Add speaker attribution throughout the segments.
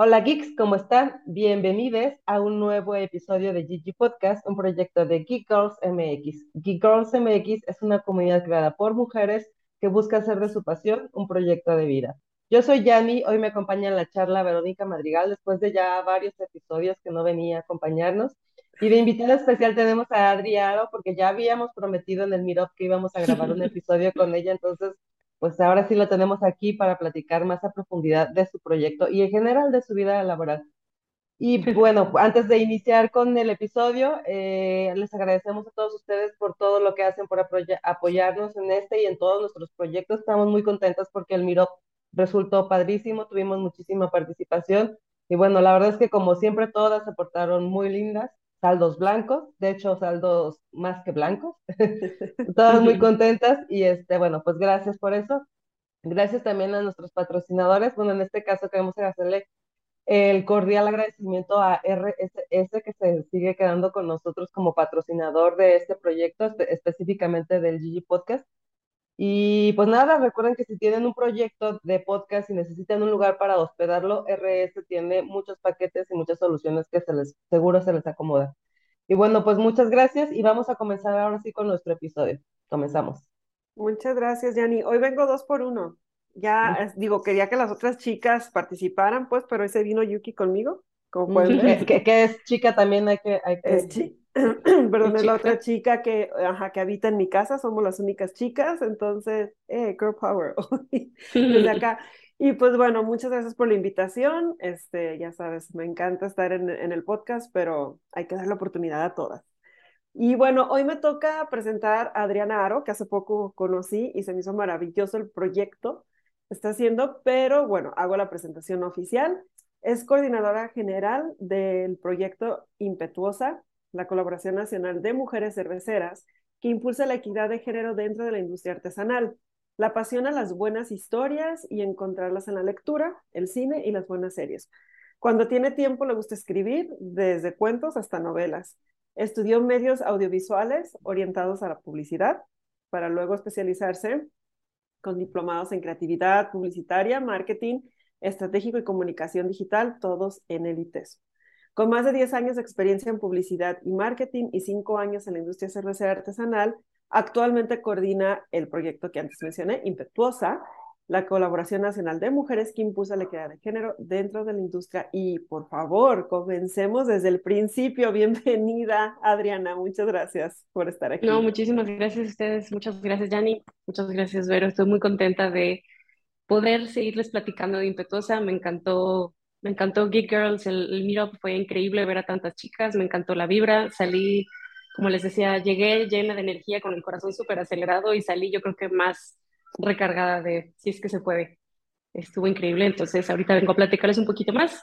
Speaker 1: Hola geeks, ¿cómo están? Bienvenidos a un nuevo episodio de Gigi Podcast, un proyecto de Geek Girls MX. Geek Girls MX es una comunidad creada por mujeres que busca hacer de su pasión un proyecto de vida. Yo soy Yanni, hoy me acompaña en la charla Verónica Madrigal, después de ya varios episodios que no venía a acompañarnos. Y de invitada especial tenemos a Adriano, porque ya habíamos prometido en el Meetup que íbamos a grabar un episodio con ella, entonces pues ahora sí lo tenemos aquí para platicar más a profundidad de su proyecto y en general de su vida laboral. Y bueno, antes de iniciar con el episodio, eh, les agradecemos a todos ustedes por todo lo que hacen por apoyarnos en este y en todos nuestros proyectos. Estamos muy contentos porque el Miro resultó padrísimo, tuvimos muchísima participación y bueno, la verdad es que como siempre todas se portaron muy lindas saldos blancos, de hecho saldos más que blancos, todas muy contentas y este, bueno, pues gracias por eso. Gracias también a nuestros patrocinadores, bueno, en este caso queremos hacerle el cordial agradecimiento a RSS que se sigue quedando con nosotros como patrocinador de este proyecto, específicamente del Gigi Podcast. Y pues nada, recuerden que si tienen un proyecto de podcast y necesitan un lugar para hospedarlo, RS tiene muchos paquetes y muchas soluciones que se les, seguro se les acomoda. Y bueno, pues muchas gracias y vamos a comenzar ahora sí con nuestro episodio. Comenzamos.
Speaker 2: Muchas gracias, Yanni. Hoy vengo dos por uno. Ya, digo, quería que las otras chicas participaran, pues, pero ese vino Yuki conmigo, como pueden
Speaker 1: ver. que, que, es chica también, hay que... Hay
Speaker 2: que... perdón, es la otra chica que, ajá, que habita en mi casa, somos las únicas chicas, entonces, eh, girl power, desde acá. Y pues bueno, muchas gracias por la invitación, este, ya sabes, me encanta estar en, en el podcast, pero hay que dar la oportunidad a todas. Y bueno, hoy me toca presentar a Adriana Aro, que hace poco conocí y se me hizo maravilloso el proyecto que está haciendo, pero bueno, hago la presentación oficial. Es coordinadora general del proyecto Impetuosa, la Colaboración Nacional de Mujeres Cerveceras, que impulsa la equidad de género dentro de la industria artesanal. La apasiona las buenas historias y encontrarlas en la lectura, el cine y las buenas series. Cuando tiene tiempo le gusta escribir, desde cuentos hasta novelas. Estudió medios audiovisuales orientados a la publicidad, para luego especializarse con diplomados en creatividad publicitaria, marketing estratégico y comunicación digital, todos en el ITES. Con más de 10 años de experiencia en publicidad y marketing y 5 años en la industria cervecera artesanal, actualmente coordina el proyecto que antes mencioné, Impetuosa, la colaboración nacional de mujeres que impulsa la equidad de género dentro de la industria. Y por favor, comencemos desde el principio. Bienvenida, Adriana. Muchas gracias por estar aquí.
Speaker 3: No, muchísimas gracias a ustedes. Muchas gracias, Yanni. Muchas gracias, Vero. Estoy muy contenta de poder seguirles platicando de Impetuosa. Me encantó me encantó Geek Girls, el, el meetup fue increíble ver a tantas chicas, me encantó la vibra, salí, como les decía, llegué llena de energía, con el corazón súper acelerado y salí yo creo que más recargada de si es que se puede. Estuvo increíble, entonces ahorita vengo a platicarles un poquito más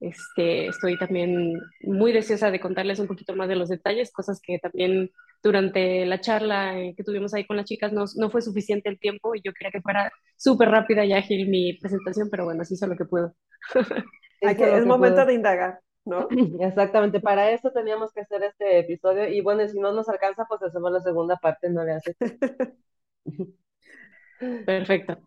Speaker 3: este, estoy también muy deseosa de contarles un poquito más de los detalles, cosas que también durante la charla eh, que tuvimos ahí con las chicas no, no fue suficiente el tiempo y yo quería que fuera súper rápida y ágil mi presentación, pero bueno, así hizo lo que puedo.
Speaker 2: es momento de indagar. ¿No?
Speaker 1: Exactamente, para eso teníamos que hacer este episodio y bueno, si no nos alcanza, pues hacemos la segunda parte, no le hace.
Speaker 3: Perfecto.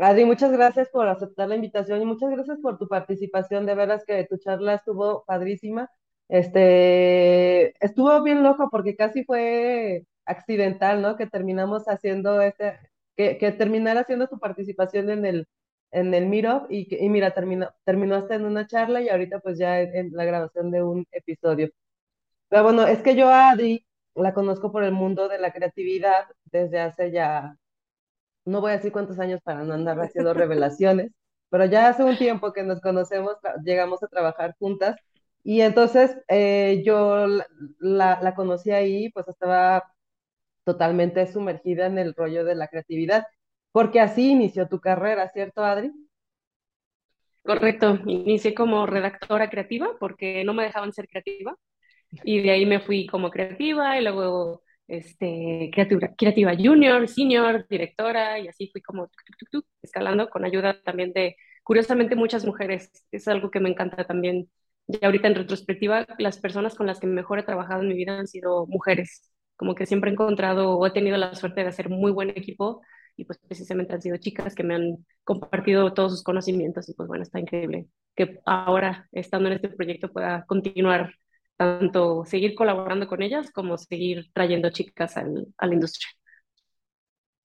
Speaker 1: Adri, muchas gracias por aceptar la invitación y muchas gracias por tu participación. De veras que tu charla estuvo padrísima. Este, estuvo bien loco porque casi fue accidental, ¿no? Que terminamos haciendo este, que, que terminara haciendo tu participación en el, en el Miro y, y mira, terminó, terminaste en una charla y ahorita pues ya en, en, la grabación de un episodio. Pero bueno, es que yo a Adri la conozco por el mundo de la creatividad desde hace ya no voy a decir cuántos años para no andar haciendo revelaciones, pero ya hace un tiempo que nos conocemos, llegamos a trabajar juntas y entonces eh, yo la, la, conocí ahí, pues estaba totalmente sumergida en el rollo de la creatividad, porque así inició tu carrera, ¿cierto, Adri?
Speaker 3: Correcto, inicié como redactora creativa porque no me dejaban ser creativa y de ahí me fui como creativa y luego este, creativa, creativa junior, senior, directora, y así fui como escalando con ayuda también de, curiosamente, muchas mujeres. Es algo que me encanta también. Ya ahorita en retrospectiva, las personas con las que mejor he trabajado en mi vida han sido mujeres. Como que siempre he encontrado o he tenido la suerte de hacer muy buen equipo y pues precisamente han sido chicas que me han compartido todos sus conocimientos y pues bueno, está increíble que ahora estando en este proyecto pueda continuar tanto seguir colaborando con ellas como seguir trayendo chicas al, a la industria.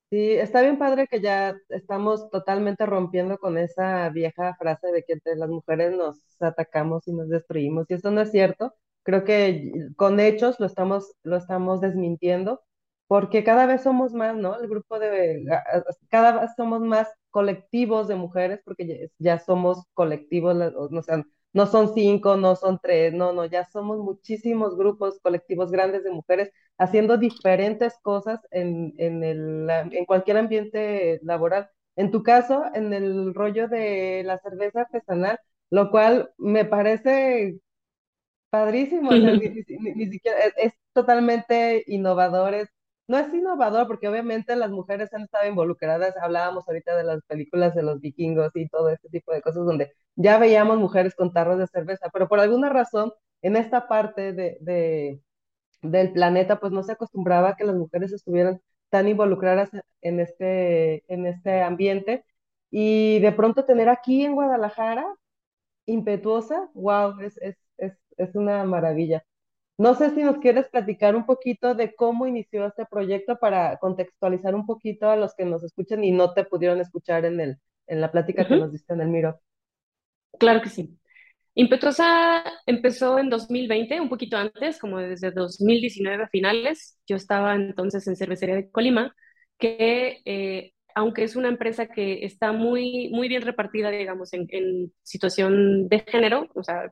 Speaker 1: Sí, está bien padre que ya estamos totalmente rompiendo con esa vieja frase de que entre las mujeres nos atacamos y nos destruimos, y eso no es cierto. Creo que con hechos lo estamos, lo estamos desmintiendo, porque cada vez somos más, ¿no? El grupo de, cada vez somos más colectivos de mujeres, porque ya, somos colectivos, no, sea, no son cinco, no son tres, no, no, ya somos muchísimos grupos colectivos grandes de mujeres haciendo diferentes cosas en, en, el, en cualquier ambiente laboral. En tu caso, en el rollo de la cerveza artesanal, lo cual me parece padrísimo, ni, siquiera, es, es, totalmente innovador, es no es innovador porque obviamente las mujeres han estado involucradas, hablábamos ahorita de las películas de los vikingos y todo este tipo de cosas donde ya veíamos mujeres con tarros de cerveza, pero por alguna razón en esta parte de, del planeta pues no se acostumbraba que las mujeres estuvieran tan involucradas en este, en este ambiente y de pronto tener aquí en Guadalajara impetuosa, wow, es, es, es, es una maravilla. No sé si nos quieres platicar un poquito de cómo inició este proyecto para contextualizar un poquito a los que nos escuchan y no te pudieron escuchar en, el, en la plática que nos diste en el Miro.
Speaker 3: Claro que sí. Impetuosa empezó en 2020, un poquito antes, como desde 2019 a finales. Yo estaba entonces en Cervecería de Colima, que eh, aunque es una empresa que está muy, muy bien repartida, digamos, en, en situación de género, o sea,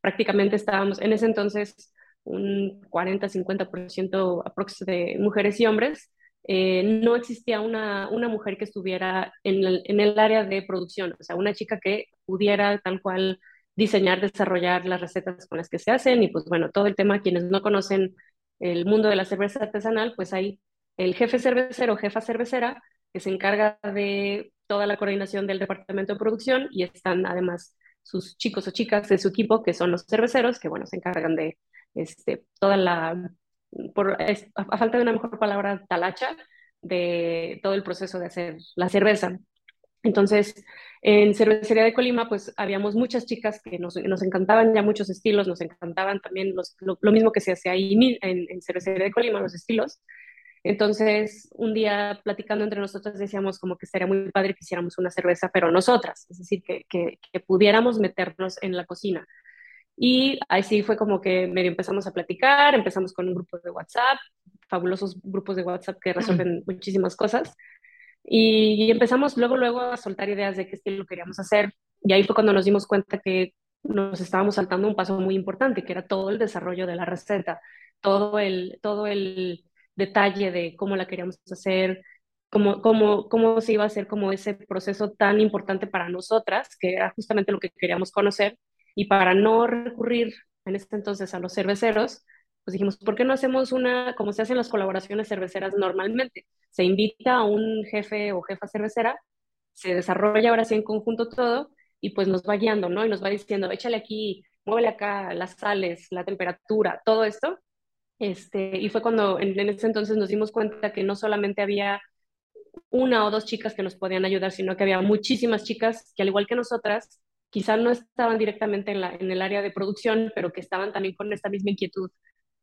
Speaker 3: prácticamente estábamos en ese entonces un 40-50% de mujeres y hombres, eh, no existía una, una, mujer que estuviera en el, en el, área de producción, o sea, una chica que pudiera tal cual diseñar, desarrollar las recetas con las que se hacen y pues bueno, todo el tema, quienes no conocen el mundo de la cerveza artesanal, pues hay el jefe cervecero, jefa cervecera, que se encarga de toda la coordinación del departamento de producción y están además sus chicos o chicas de su equipo, que son los cerveceros, que bueno, se encargan de este, toda la, por, a, falta de una mejor palabra, talacha de todo el proceso de hacer la cerveza. Entonces, en Cervecería de Colima, pues habíamos muchas chicas que nos, nos encantaban ya muchos estilos, nos encantaban también lo, mismo que se hace ahí en, Cervecería de Colima, los estilos. Entonces, un día platicando entre nosotras decíamos como que sería muy padre que hiciéramos una cerveza, pero nosotras, es decir, que, que pudiéramos meternos en la cocina. Y ahí sí fue como que medio empezamos a platicar, empezamos con un grupo de WhatsApp, fabulosos grupos de WhatsApp que resuelven muchísimas cosas. Y, empezamos luego, luego a soltar ideas de qué estilo queríamos hacer. Y ahí fue cuando nos dimos cuenta que nos estábamos saltando un paso muy importante, que era todo el desarrollo de la receta, todo el, todo el detalle de cómo la queríamos hacer, cómo, cómo, cómo se iba a hacer como ese proceso tan importante para nosotras, que era justamente lo que queríamos conocer y para no recurrir en ese entonces a los cerveceros, pues dijimos, ¿por qué no hacemos una, como se hacen las colaboraciones cerveceras normalmente? Se invita a un jefe o jefa cervecera, se desarrolla ahora sí en conjunto todo y pues nos va guiando, ¿no? Y nos va diciendo, échale aquí, muévele acá las sales, la temperatura, todo esto. Este, y fue cuando en, en ese entonces nos dimos cuenta que no solamente había una o dos chicas que nos podían ayudar, sino que había muchísimas chicas que al igual que nosotras quizá no estaban directamente en, el área de producción, pero que estaban también con esta misma inquietud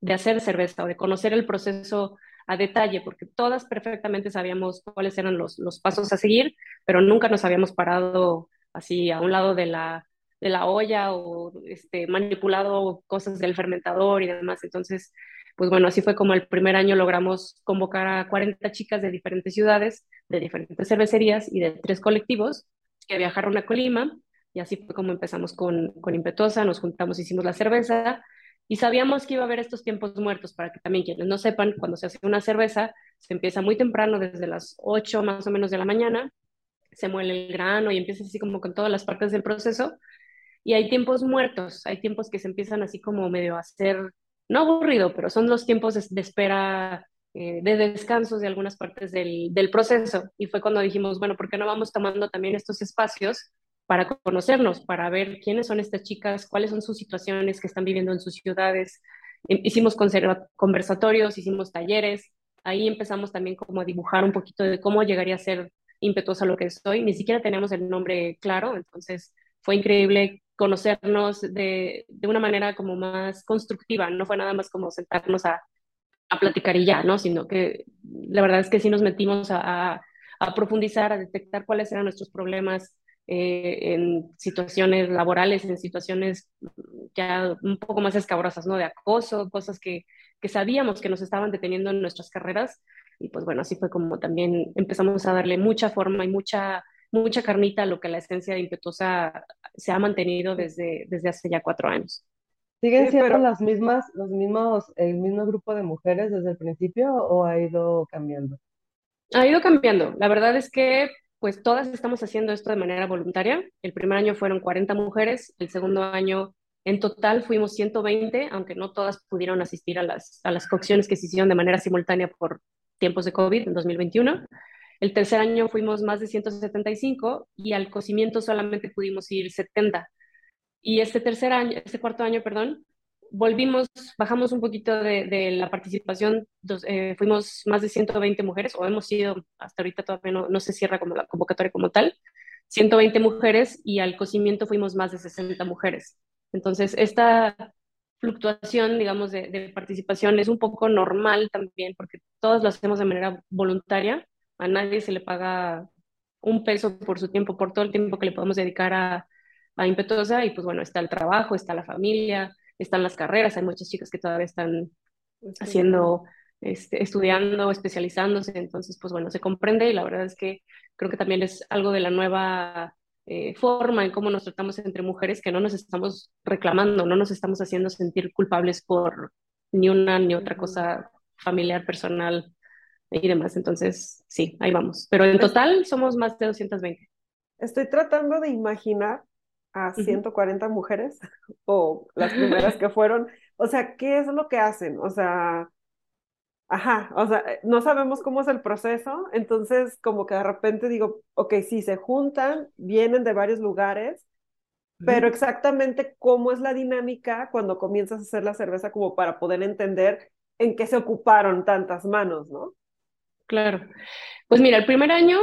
Speaker 3: de hacer cerveza o de conocer el proceso a detalle, porque todas perfectamente sabíamos cuáles eran los, pasos a seguir, pero nunca nos habíamos parado así a un lado de la, de la olla o este, manipulado cosas del fermentador y demás. Entonces, pues bueno, así fue como el primer año logramos convocar a 40 chicas de diferentes ciudades, de diferentes cervecerías y de tres colectivos que viajaron a Colima y así fue como empezamos con, con Impetuosa, nos juntamos, hicimos la cerveza y sabíamos que iba a haber estos tiempos muertos para que también quienes no sepan, cuando se hace una cerveza, se empieza muy temprano, desde las 8 más o menos de la mañana, se muele el grano y empieza así como con todas las partes del proceso. Y hay tiempos muertos, hay tiempos que se empiezan así como medio a hacer, no aburrido, pero son los tiempos de, espera, eh, de descansos de algunas partes del, del proceso. Y fue cuando dijimos, bueno, ¿por qué no vamos tomando también estos espacios para conocernos, para ver quiénes son estas chicas, cuáles son sus situaciones que están viviendo en sus ciudades. Hicimos conversatorios, hicimos talleres, ahí empezamos también como a dibujar un poquito de cómo llegaría a ser impetuosa lo que soy. Ni siquiera teníamos el nombre claro, entonces fue increíble conocernos de, de, una manera como más constructiva, no fue nada más como sentarnos a, a platicar y ya, ¿no? Sino que la verdad es que sí nos metimos a, a, a profundizar, a detectar cuáles eran nuestros problemas eh, en situaciones laborales, en situaciones ya un poco más escabrosas, ¿no? De acoso, cosas que, que sabíamos que nos estaban deteniendo en nuestras carreras. Y pues bueno, así fue como también empezamos a darle mucha forma y mucha mucha carnita lo que la esencia de Impetuosa se ha mantenido desde, desde hace ya cuatro años.
Speaker 1: ¿Siguen siendo las mismas, los mismos, el mismo grupo de mujeres desde el principio o ha ido cambiando?
Speaker 3: Ha ido cambiando. La verdad es que pues todas estamos haciendo esto de manera voluntaria. El primer año fueron 40 mujeres, el segundo año en total fuimos 120, aunque no todas pudieron asistir a las, a las cocciones que se hicieron de manera simultánea por tiempos de COVID en 2021. El tercer año fuimos más de 175 y al cocimiento solamente pudimos ir 70. Y este tercer año, este cuarto año, perdón, volvimos, bajamos un poquito de, de la participación, dos, eh, fuimos más de 120 mujeres, o hemos sido, hasta ahorita todavía no, no se cierra como la convocatoria como tal, 120 mujeres y al cocimiento fuimos más de 60 mujeres. Entonces, esta fluctuación, digamos, de, de, participación es un poco normal también, porque todos lo hacemos de manera voluntaria a nadie se le paga un peso por su tiempo, por todo el tiempo que le podemos dedicar a, a Impetuosa y pues bueno, está el trabajo, está la familia, están las carreras, hay muchas chicas que todavía están haciendo, este, estudiando, especializándose, entonces pues bueno, se comprende y la verdad es que creo que también es algo de la nueva eh, forma en cómo nos tratamos entre mujeres que no nos estamos reclamando, no nos estamos haciendo sentir culpables por ni una ni otra cosa familiar, personal, y demás. Entonces, sí, ahí vamos. Pero en total somos más de 220.
Speaker 2: Estoy tratando de imaginar a 140 uh -huh. mujeres o las primeras que fueron. O sea, ¿qué es lo que hacen? O sea, ajá, o sea, no sabemos cómo es el proceso, entonces como que de repente digo, ok, sí, se juntan, vienen de varios lugares, pero exactamente cómo es la dinámica cuando comienzas a hacer la cerveza como para poder entender en qué se ocuparon tantas manos, ¿no?
Speaker 3: Claro. Pues mira, el primer año,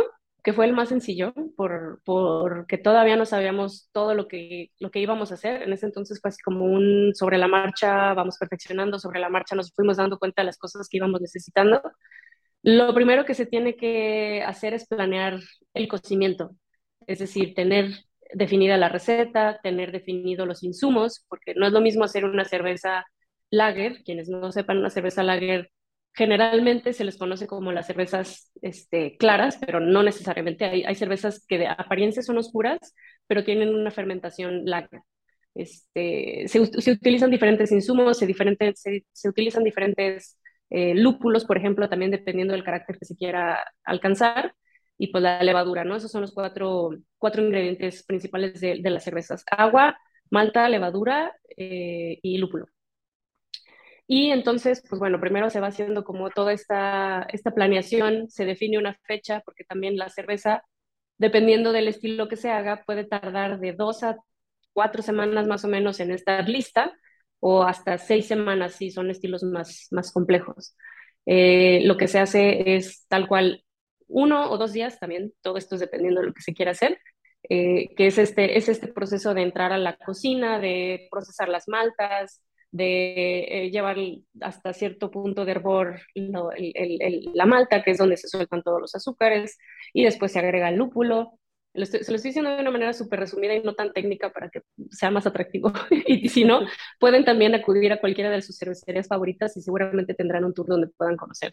Speaker 3: que fue el más sencillo, por, porque todavía no sabíamos todo lo que, lo que íbamos a hacer. En ese entonces fue así como un sobre la marcha, vamos perfeccionando, sobre la marcha nos fuimos dando cuenta de las cosas que íbamos necesitando. Lo primero que se tiene que hacer es planear el cocimiento, es decir, tener definida la receta, tener definido los insumos, porque no es lo mismo hacer una cerveza lager, quienes no sepan, una cerveza lager generalmente se les conoce como las cervezas este, claras, pero no necesariamente. Hay, cervezas que de apariencia son oscuras, pero tienen una fermentación lager. Este, se, utilizan diferentes insumos, se, utilizan diferentes eh, lúpulos, por ejemplo, también dependiendo del carácter que se quiera alcanzar, y pues la levadura, ¿no? Esos son los cuatro, ingredientes principales de, de las cervezas. Agua, malta, levadura eh, y lúpulo. Y entonces, pues bueno, primero se va haciendo como toda esta, esta planeación, se define una fecha, porque también la cerveza, dependiendo del estilo que se haga, puede tardar de dos a cuatro semanas más o menos en estar lista, o hasta seis semanas si son estilos más, más complejos. Eh, lo que se hace es tal cual uno o dos días también, todo esto es dependiendo de lo que se quiera hacer, eh, que es este, es este proceso de entrar a la cocina, de procesar las maltas, de eh, llevar hasta cierto punto de hervor no, el, el, la malta, que es donde se sueltan todos los azúcares, y después se agrega el lúpulo. Lo estoy, se lo estoy diciendo de una manera súper resumida y no tan técnica para que sea más atractivo. y si no, pueden también acudir a cualquiera de sus cervecerías favoritas y seguramente tendrán un tour donde puedan conocer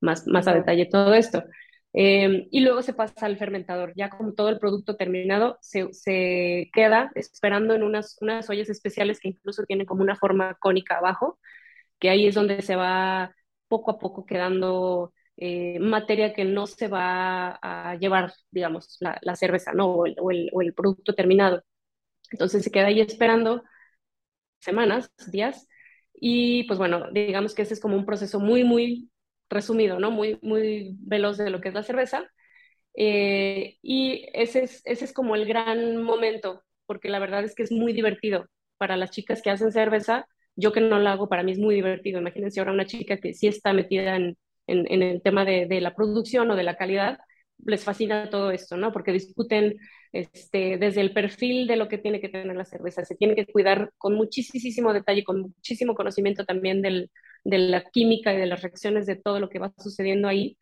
Speaker 3: más, más a detalle todo esto. Eh, y luego se pasa al fermentador. Ya como todo el producto terminado, se, se, queda esperando en unas, unas ollas especiales que incluso tienen como una forma cónica abajo, que ahí es donde se va poco a poco quedando eh, materia que no se va a llevar, digamos, la, la cerveza, ¿no? O el, o, el, o el producto terminado. Entonces se queda ahí esperando semanas, días, y pues bueno, digamos que ese es como un proceso muy, muy resumido, ¿no? Muy, muy veloz de lo que es la cerveza. Eh, y ese es, ese es como el gran momento, porque la verdad es que es muy divertido para las chicas que hacen cerveza. Yo que no la hago, para mí es muy divertido. Imagínense ahora una chica que sí está metida en, en, el tema de, de, la producción o de la calidad, les fascina todo esto, ¿no? Porque discuten este, desde el perfil de lo que tiene que tener la cerveza. Se tiene que cuidar con muchísimo detalle, con muchísimo conocimiento también del, de la química y de las reacciones de todo lo que va sucediendo ahí.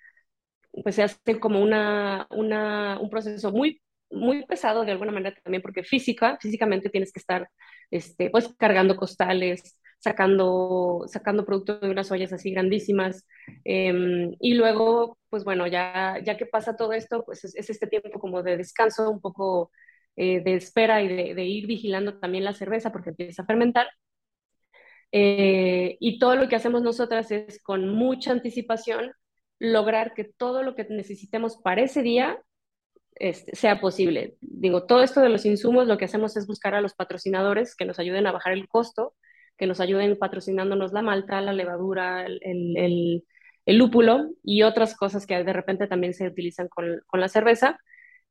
Speaker 3: Pues se hace como una, una, un proceso muy, muy pesado de alguna manera también, porque física, físicamente tienes que estar este, pues cargando costales, sacando, sacando producto de unas ollas así grandísimas. Em, y luego, pues bueno, ya, ya que pasa todo esto, pues es, este tiempo como de descanso, un poco eh, de espera y de, ir vigilando también la cerveza porque empieza a fermentar. Eh, y todo lo que hacemos nosotras es con mucha anticipación lograr que todo lo que necesitemos para ese día este, sea posible. Digo, todo esto de los insumos, lo que hacemos es buscar a los patrocinadores que nos ayuden a bajar el costo que nos ayuden patrocinándonos la malta, la levadura, el, lúpulo y otras cosas que de repente también se utilizan con, con, la cerveza.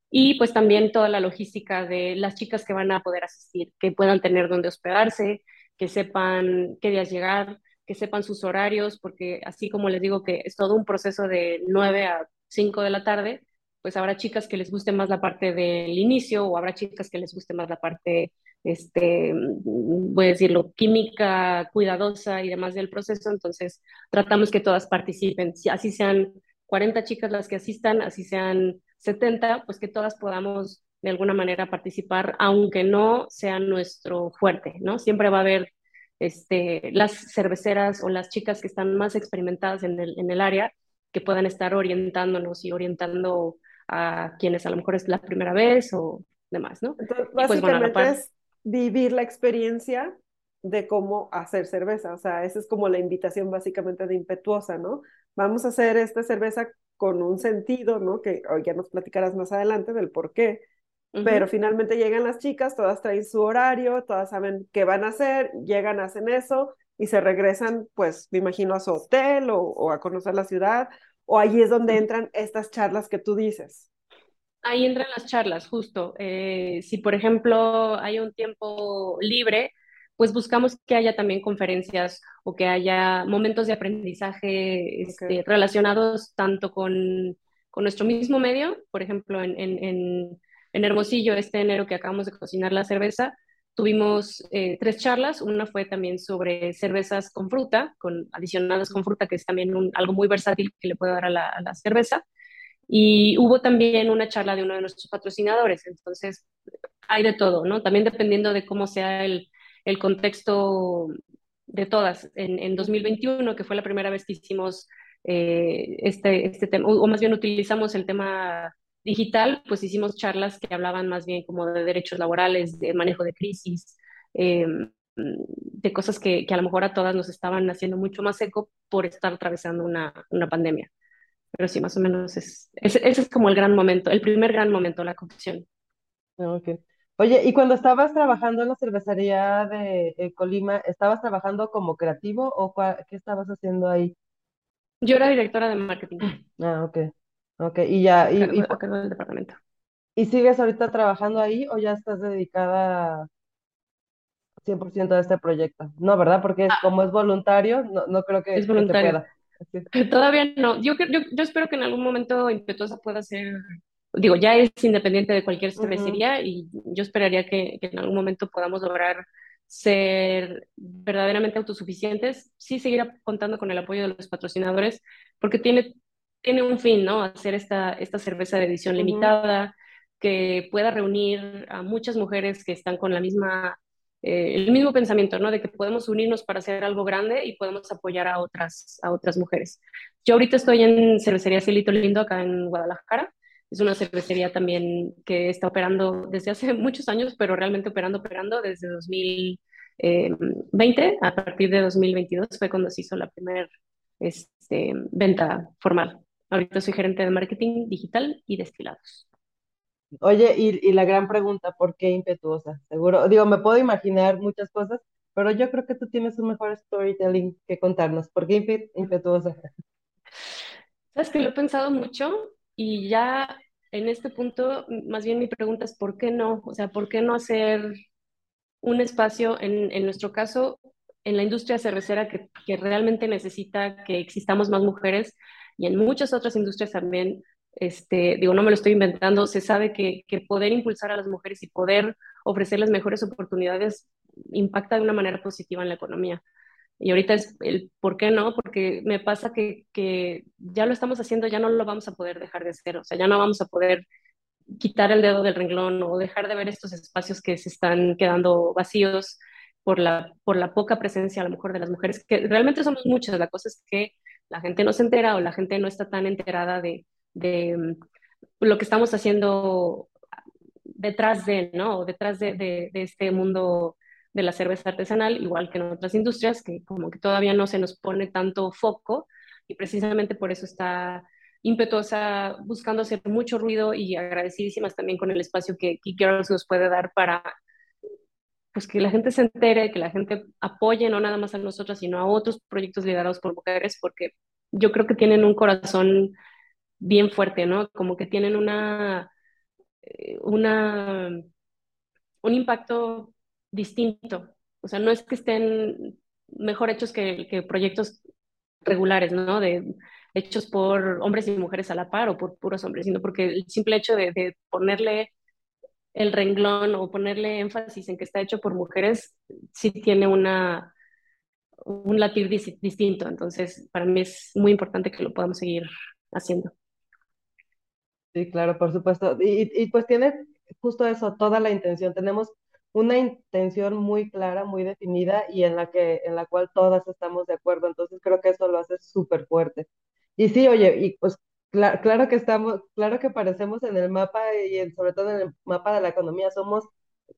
Speaker 3: Y pues también toda la logística de las chicas que van a poder asistir, que puedan tener dónde hospedarse, que sepan qué días llegar, que sepan sus horarios, porque así como les digo que es todo un proceso de 9 a 5 de la tarde, pues habrá chicas que les guste más la parte del inicio o habrá chicas que les guste más la parte este, voy a decirlo, química cuidadosa y demás del proceso, entonces tratamos que todas participen, si así sean 40 chicas las que asistan, así sean 70, pues que todas podamos de alguna manera participar, aunque no sea nuestro fuerte, ¿no? Siempre va a haber este, las cerveceras o las chicas que están más experimentadas en el, en el área que puedan estar orientándonos y orientando a quienes a lo mejor es la primera vez o demás, ¿no?
Speaker 2: Entonces, pues, básicamente vivir la experiencia de cómo hacer cerveza. O sea, esa es como la invitación básicamente de impetuosa, ¿no? Vamos a hacer esta cerveza con un sentido, ¿no? Que ya nos platicarás más adelante del por qué. Pero finalmente llegan las chicas, todas traen su horario, todas saben qué van a hacer, llegan, hacen eso y se regresan, pues me imagino, a su hotel o, a conocer la ciudad. O allí es donde entran estas charlas que tú dices.
Speaker 3: Ahí entran las charlas, justo. Eh, si, por ejemplo, hay un tiempo libre, pues buscamos que haya también conferencias o que haya momentos de aprendizaje este, relacionados tanto con, con, nuestro mismo medio, por ejemplo, en, en, en, Hermosillo, este enero que acabamos de cocinar la cerveza, tuvimos eh, tres charlas. Una fue también sobre cervezas con fruta, con adicionadas con fruta, que es también algo muy versátil que le puede dar a la, cerveza. Y hubo también una charla de uno de nuestros patrocinadores, entonces hay de todo, ¿no? También dependiendo de cómo sea el, el contexto de todas. En, en, 2021, que fue la primera vez que hicimos eh, este, este tema, o, más bien utilizamos el tema digital, pues hicimos charlas que hablaban más bien como de derechos laborales, de manejo de crisis, eh, de cosas que, que, a lo mejor a todas nos estaban haciendo mucho más eco por estar atravesando una, una pandemia. Pero sí, más o menos es, ese, es como el gran momento, el primer gran momento, la confesión.
Speaker 1: Ah, okay. Oye, y cuando estabas trabajando en la cervecería de Colima, ¿estabas trabajando como creativo o qué estabas haciendo ahí?
Speaker 3: Yo era directora de marketing.
Speaker 1: Ah, ok. Ok, y ya. Y,
Speaker 3: y, del departamento.
Speaker 1: ¿Y sigues ahorita trabajando ahí o ya estás dedicada 100% a este proyecto? No, ¿verdad? Porque es, ah. como es voluntario, no, no creo que,
Speaker 3: es voluntario. pueda. Todavía no. Yo, yo, yo espero que en algún momento Impetuosa pueda ser, digo, ya es independiente de cualquier cervecería y yo esperaría que, que, en algún momento podamos lograr ser verdaderamente autosuficientes, sí seguir contando con el apoyo de los patrocinadores, porque tiene, tiene un fin, ¿no? Hacer esta, esta cerveza de edición limitada, que pueda reunir a muchas mujeres que están con la misma eh, el mismo pensamiento, ¿no? De que podemos unirnos para hacer algo grande y podemos apoyar a otras, a otras mujeres. Yo ahorita estoy en Cervecería Celito Lindo acá en Guadalajara. Es una cervecería también que está operando desde hace muchos años, pero realmente operando, operando desde 2020. A partir de 2022 fue cuando se hizo la primera este, venta formal. Ahorita soy gerente de marketing digital y destilados.
Speaker 1: Oye, y, la gran pregunta, ¿por qué impetuosa? Seguro, digo, me puedo imaginar muchas cosas, pero yo creo que tú tienes un mejor storytelling que contarnos. ¿Por qué impetuosa?
Speaker 3: Sabes que lo he pensado mucho y ya en este punto, más bien mi pregunta es, ¿por qué no? O sea, ¿por qué no hacer un espacio, en, en nuestro caso, en la industria cervecera que, que realmente necesita que existamos más mujeres, y en muchas otras industrias también, este, digo, no me lo estoy inventando, se sabe que, que poder impulsar a las mujeres y poder ofrecerles mejores oportunidades impacta de una manera positiva en la economía. Y ahorita es el por qué no, porque me pasa que, que, ya lo estamos haciendo, ya no lo vamos a poder dejar de hacer, o sea, ya no vamos a poder quitar el dedo del renglón o dejar de ver estos espacios que se están quedando vacíos por la, por la poca presencia a lo mejor de las mujeres, que realmente somos muchas, la cosa es que la gente no se entera o la gente no está tan enterada de, de mm, lo que estamos haciendo detrás de, ¿no? Detrás de, de, este mundo de la cerveza artesanal, igual que en otras industrias, que como que todavía no se nos pone tanto foco y precisamente por eso está impetuosa, buscando hacer mucho ruido y agradecidísimas también con el espacio que Geek Girls nos puede dar para pues que la gente se entere, que la gente apoye no nada más a nosotras, sino a otros proyectos liderados por mujeres, porque yo creo que tienen un corazón bien fuerte, ¿no? Como que tienen una, eh, una, un impacto distinto. O sea, no es que estén mejor hechos que, proyectos regulares, ¿no? De, hechos por hombres y mujeres a la par o por puros hombres, sino porque el simple hecho de ponerle el renglón o ponerle énfasis en que está hecho por mujeres sí tiene una, un latir distinto. Entonces, para mí es muy importante que lo podamos seguir haciendo.
Speaker 1: Sí, claro, por supuesto. Y, pues tiene justo eso, toda la intención. Tenemos una intención muy clara, muy definida y en la que, en la cual todas estamos de acuerdo. Entonces creo que eso lo hace súper fuerte. Y sí, oye, y pues claro que estamos, claro que aparecemos en el mapa y sobre todo en el mapa de la economía, somos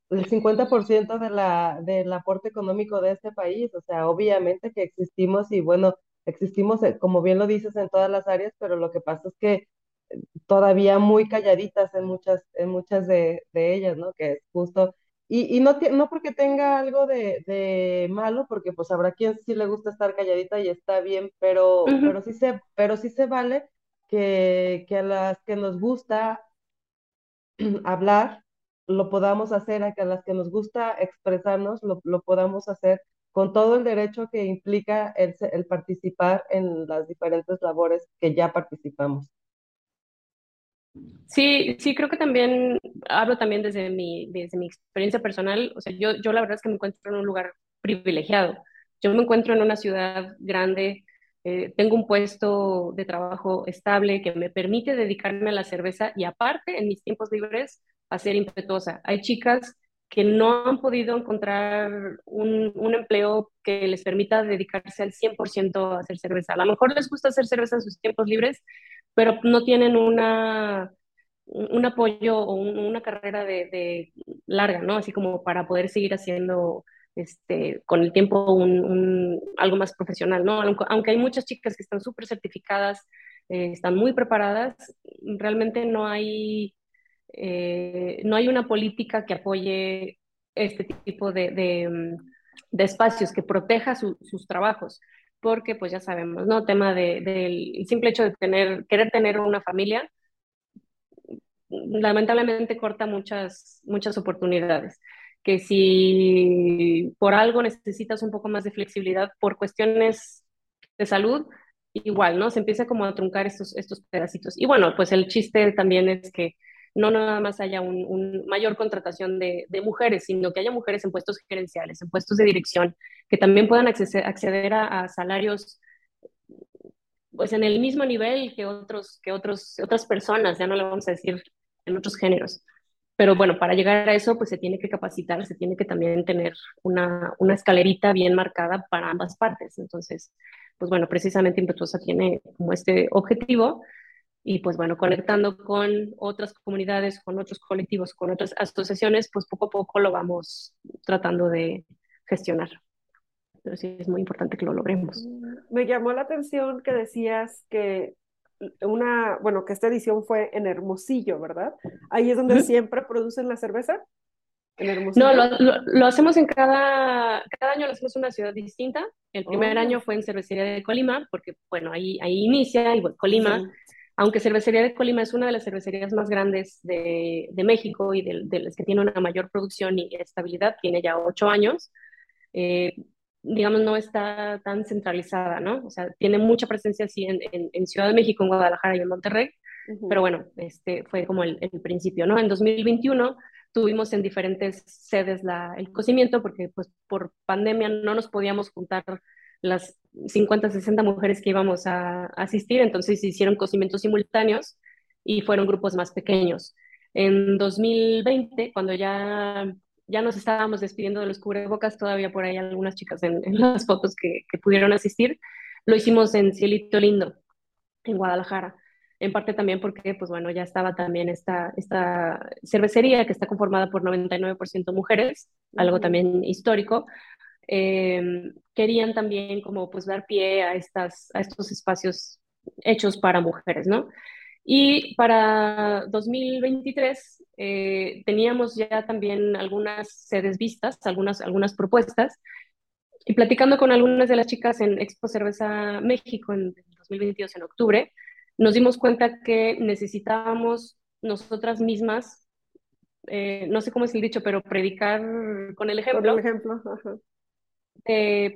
Speaker 1: el 50% de la, del aporte económico de este país, o sea, obviamente que existimos y bueno, existimos, eh, como bien lo dices, en todas las áreas, pero lo que pasa es que todavía muy calladitas en muchas, en muchas de, de ellas, ¿no? Que es justo y, y no, no porque tenga algo de, de, malo, porque pues habrá quien sí le gusta estar calladita y está bien, pero, pero, sí, se, pero sí se vale que, a las que nos gusta hablar, lo podamos hacer, a que a las que nos gusta expresarnos, lo, lo podamos hacer con todo el derecho que implica el, el participar en las diferentes labores que ya participamos.
Speaker 3: Sí, sí, creo que también hablo también desde mi, desde mi experiencia personal. O sea, yo, yo la verdad es que me encuentro en un lugar privilegiado. Yo me encuentro en una ciudad grande, eh, tengo un puesto de trabajo estable que me permite dedicarme a la cerveza y aparte en mis tiempos libres a ser impetuosa. Hay chicas que no han podido encontrar un, un, empleo que les permita dedicarse al 100% a hacer cerveza. A lo mejor les gusta hacer cerveza en sus tiempos libres, pero no tienen una, un apoyo o una carrera de, larga, ¿no? Así como para poder seguir haciendo este, con el tiempo un, algo más profesional, ¿no? Aunque, hay muchas chicas que están súper certificadas, eh, están muy preparadas, realmente no hay, eh, no hay una política que apoye este tipo de, de, espacios, que proteja sus trabajos porque pues ya sabemos, ¿no? Tema del de, simple hecho de tener, querer tener una familia, lamentablemente corta muchas, muchas oportunidades. Que si por algo necesitas un poco más de flexibilidad por cuestiones de salud, igual, ¿no? Se empieza como a truncar estos, estos pedacitos. Y bueno, pues el chiste también es que no nada más haya un mayor contratación de, mujeres, sino que haya mujeres en puestos gerenciales, en puestos de dirección, que también puedan acceder, a, a, salarios pues en el mismo nivel que, otros, que otros, otras personas, ya no le vamos a decir en otros géneros. Pero bueno, para llegar a eso, pues se tiene que capacitar, se tiene que también tener una, una escalerita bien marcada para ambas partes. Entonces, pues bueno, precisamente Impetuosa tiene como este objetivo y pues bueno, conectando con otras comunidades, con otros colectivos, con otras asociaciones, pues poco a poco lo vamos tratando de gestionar. Pero sí es muy importante que lo logremos.
Speaker 2: Me llamó la atención que decías que una, bueno, que esta edición fue en Hermosillo, ¿verdad? Ahí es donde siempre producen la cerveza.
Speaker 3: ¿En Hermosillo? No, lo, lo, hacemos en cada, cada año lo hacemos en una ciudad distinta. El primer oh. año fue en Cervecería de Colima, porque bueno, ahí, ahí inicia, y bueno, Colima aunque Cervecería de Colima es una de las cervecerías más grandes de, de México y de, de, las que tiene una mayor producción y estabilidad, tiene ya ocho años, eh, digamos, no está tan centralizada, ¿no? O sea, tiene mucha presencia así en, en, Ciudad de México, en Guadalajara y en Monterrey, pero bueno, este fue como el, el, principio, ¿no? En 2021 tuvimos en diferentes sedes la, el cocimiento porque pues por pandemia no nos podíamos juntar las 50, 60 mujeres que íbamos a, asistir, entonces se hicieron cocimientos simultáneos y fueron grupos más pequeños. En 2020, cuando ya ya nos estábamos despidiendo de los cubrebocas, todavía por ahí algunas chicas en, las fotos que, que, pudieron asistir. Lo hicimos en Cielito Lindo, en Guadalajara. En parte también porque, pues bueno, ya estaba también esta, esta cervecería que está conformada por 99% mujeres, algo también histórico. Em, querían también como pues dar pie a, estas, a estos espacios hechos para mujeres, ¿no? Y para 2023 eh, teníamos ya también algunas sedes vistas, algunas, algunas propuestas, y platicando con algunas de las chicas en Expo Cerveza México en 2022, en octubre, nos dimos cuenta que necesitábamos nosotras mismas, eh, no sé cómo es el dicho, pero predicar con el ejemplo.
Speaker 2: Con el ejemplo,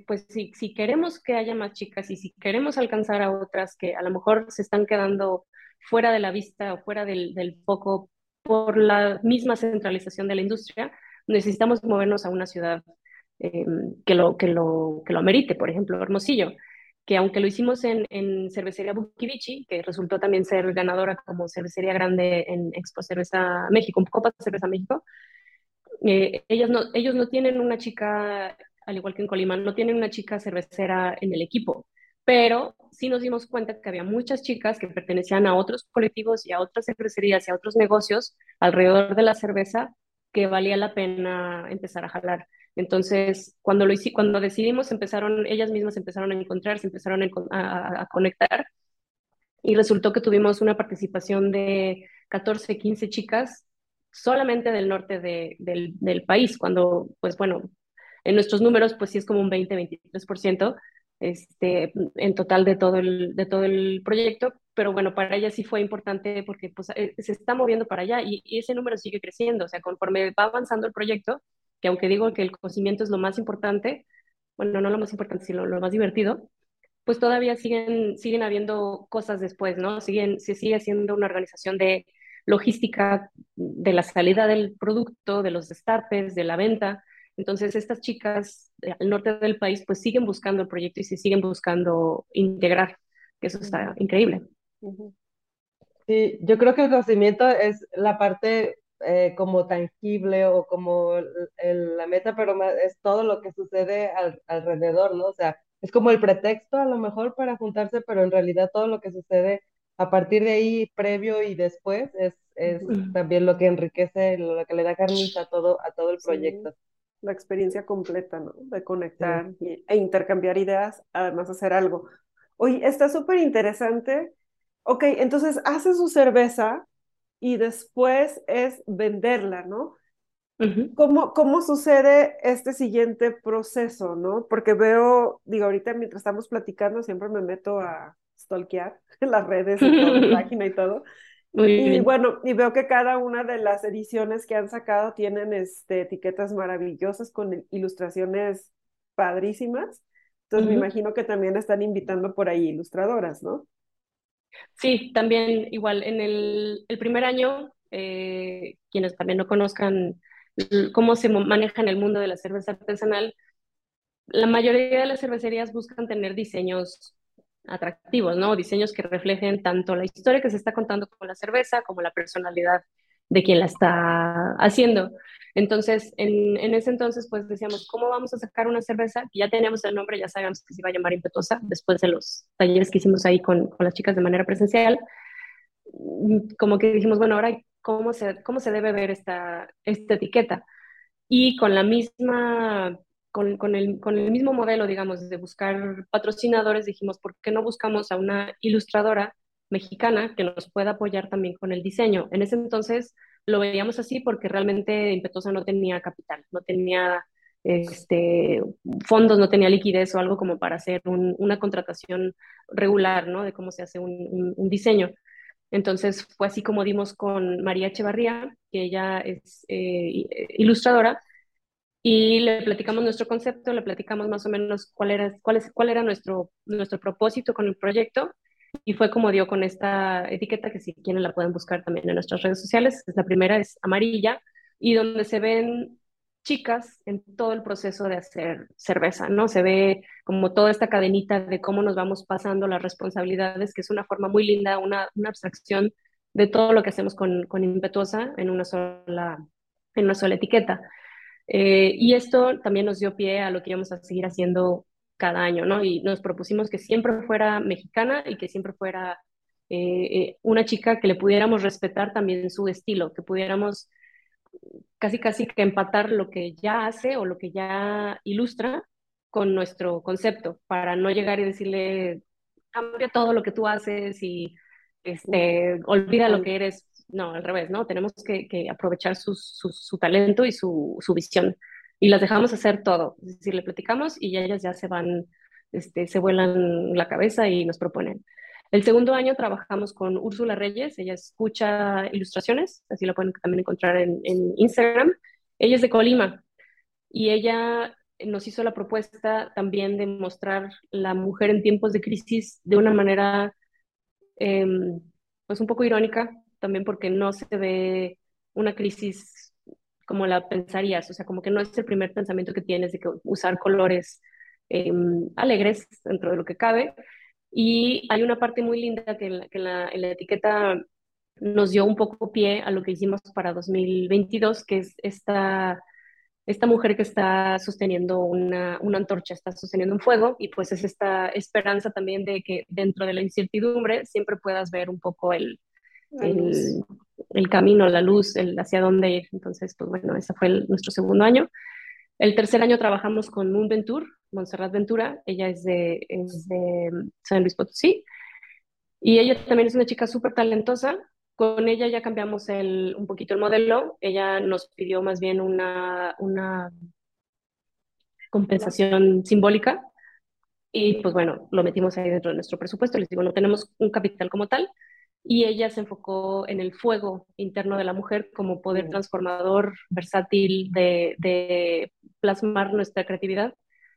Speaker 3: pues si, si queremos que haya más chicas y si queremos alcanzar a otras que a lo mejor se están quedando fuera de la vista o fuera del, del foco por la misma centralización de la industria, necesitamos movernos a una ciudad eh, que, lo, que, lo, que lo amerite, por ejemplo, Hermosillo, que aunque lo hicimos en, en Cervecería Bukivichi, que resultó también ser ganadora como cervecería grande en Expo Cerveza México, Copa Cerveza México, eh, ellos, no, ellos no tienen una chica, al igual que en Colima, no tienen una chica cervecera en el equipo pero sí nos dimos cuenta que había muchas chicas que pertenecían a otros colectivos y a otras cervecerías y a otros negocios alrededor de la cerveza que valía la pena empezar a jalar. Entonces, cuando, lo hice, cuando decidimos, empezaron, ellas mismas empezaron a encontrarse, empezaron a, conectar y resultó que tuvimos una participación de 14, 15 chicas solamente del norte de, del, del, país, cuando, pues bueno, en nuestros números, pues sí es como un 20, 23%, este, en total de todo, el, de todo el proyecto, pero bueno, para ella sí fue importante porque pues, eh, se está moviendo para allá y, ese número sigue creciendo, o sea, conforme va avanzando el proyecto, que aunque digo que el conocimiento es lo más importante, bueno, no lo más importante, sino lo más divertido, pues todavía siguen, siguen habiendo cosas después, ¿no? Siguen, se sigue haciendo una organización de logística de la salida del producto, de los destapes, de la venta, entonces, estas chicas al norte del país pues siguen buscando el proyecto y se siguen buscando integrar, que eso está increíble.
Speaker 1: Sí, yo creo que el conocimiento es la parte eh, como tangible o como la meta, pero es todo lo que sucede alrededor, ¿no? O sea, es como el pretexto a lo mejor para juntarse, pero en realidad todo lo que sucede a partir de ahí, previo y después, es, es también lo que enriquece, lo que le da carnita a todo, a todo el proyecto
Speaker 2: la experiencia completa, ¿no? De conectar e intercambiar ideas, además hacer algo. Oye, está súper interesante. Ok, entonces hace su cerveza y después es venderla, ¿no? ¿Cómo, ¿Cómo sucede este siguiente proceso, no? Porque veo, digo, ahorita mientras estamos platicando siempre me meto a stalkear las redes y toda la página y todo y bueno, y veo que cada una de las ediciones que han sacado tienen este, etiquetas maravillosas con ilustraciones padrísimas. Entonces me imagino que también están invitando por ahí ilustradoras, ¿no?
Speaker 3: Sí, también igual en el, el primer año, eh, quienes también no conozcan cómo se maneja en el mundo de la cerveza artesanal, la mayoría de las cervecerías buscan tener diseños atractivos, ¿no? Diseños que reflejen tanto la historia que se está contando con la cerveza como la personalidad de quien la está haciendo. Entonces, en, en, ese entonces, pues decíamos, ¿cómo vamos a sacar una cerveza? Ya teníamos el nombre, ya sabíamos que se iba a llamar Impetuosa, después de los talleres que hicimos ahí con, con las chicas de manera presencial. Como que dijimos, bueno, ahora, ¿cómo se, cómo se debe ver esta, esta etiqueta? Y con la misma con, el, mismo modelo, digamos, de buscar patrocinadores, dijimos, ¿por qué no buscamos a una ilustradora mexicana que nos pueda apoyar también con el diseño? En ese entonces lo veíamos así porque realmente Impetuosa no tenía capital, no tenía este, fondos, no tenía liquidez o algo como para hacer una contratación regular, ¿no? De cómo se hace un, diseño. Entonces fue así como dimos con María Echevarría, que ella es eh, ilustradora, y le platicamos nuestro concepto, le platicamos más o menos cuál era, cuál es, cuál era nuestro, nuestro propósito con el proyecto y fue como dio con esta etiqueta que si quieren la pueden buscar también en nuestras redes sociales. La primera es amarilla y donde se ven chicas en todo el proceso de hacer cerveza, ¿no? Se ve como toda esta cadenita de cómo nos vamos pasando las responsabilidades, que es una forma muy linda, una, una abstracción de todo lo que hacemos con, con Impetuosa en una sola, en una sola etiqueta. Eh, y esto también nos dio pie a lo que íbamos a seguir haciendo cada año, ¿no? Y nos propusimos que siempre fuera mexicana y que siempre fuera eh, eh, una chica que le pudiéramos respetar también su estilo, que pudiéramos casi casi que empatar lo que ya hace o lo que ya ilustra con nuestro concepto, para no llegar y decirle, cambia todo lo que tú haces y este, olvida lo que eres. No, al revés, ¿no? Tenemos que, aprovechar su, su, talento y su, su visión. Y las dejamos hacer todo. Es decir, le platicamos y ellas ya se van, este, se vuelan la cabeza y nos proponen. El segundo año trabajamos con Úrsula Reyes, ella escucha ilustraciones, así la pueden también encontrar en, en, Instagram. Ella es de Colima y ella nos hizo la propuesta también de mostrar la mujer en tiempos de crisis de una manera eh, pues un poco irónica, también porque no se ve una crisis como la pensarías, o sea, como que no es el primer pensamiento que tienes de que usar colores eh, alegres dentro de lo que cabe. Y hay una parte muy linda que, en la, en la, etiqueta nos dio un poco pie a lo que hicimos para 2022, que es esta esta mujer que está sosteniendo una, una, antorcha, está sosteniendo un fuego y pues es esta esperanza también de que dentro de la incertidumbre siempre puedas ver un poco el, el, camino, la luz, el hacia dónde ir. Entonces, pues bueno, ese fue nuestro segundo año. El tercer año trabajamos con Moon Venture, Montserrat Ventura, ella es de, es de San Luis Potosí y ella también es una chica súper talentosa con ella ya cambiamos el, un poquito el modelo. Ella nos pidió más bien una, una compensación simbólica y pues bueno, lo metimos ahí dentro de nuestro presupuesto. Les digo, no tenemos un capital como tal y ella se enfocó en el fuego interno de la mujer como poder transformador, versátil de, de plasmar nuestra creatividad.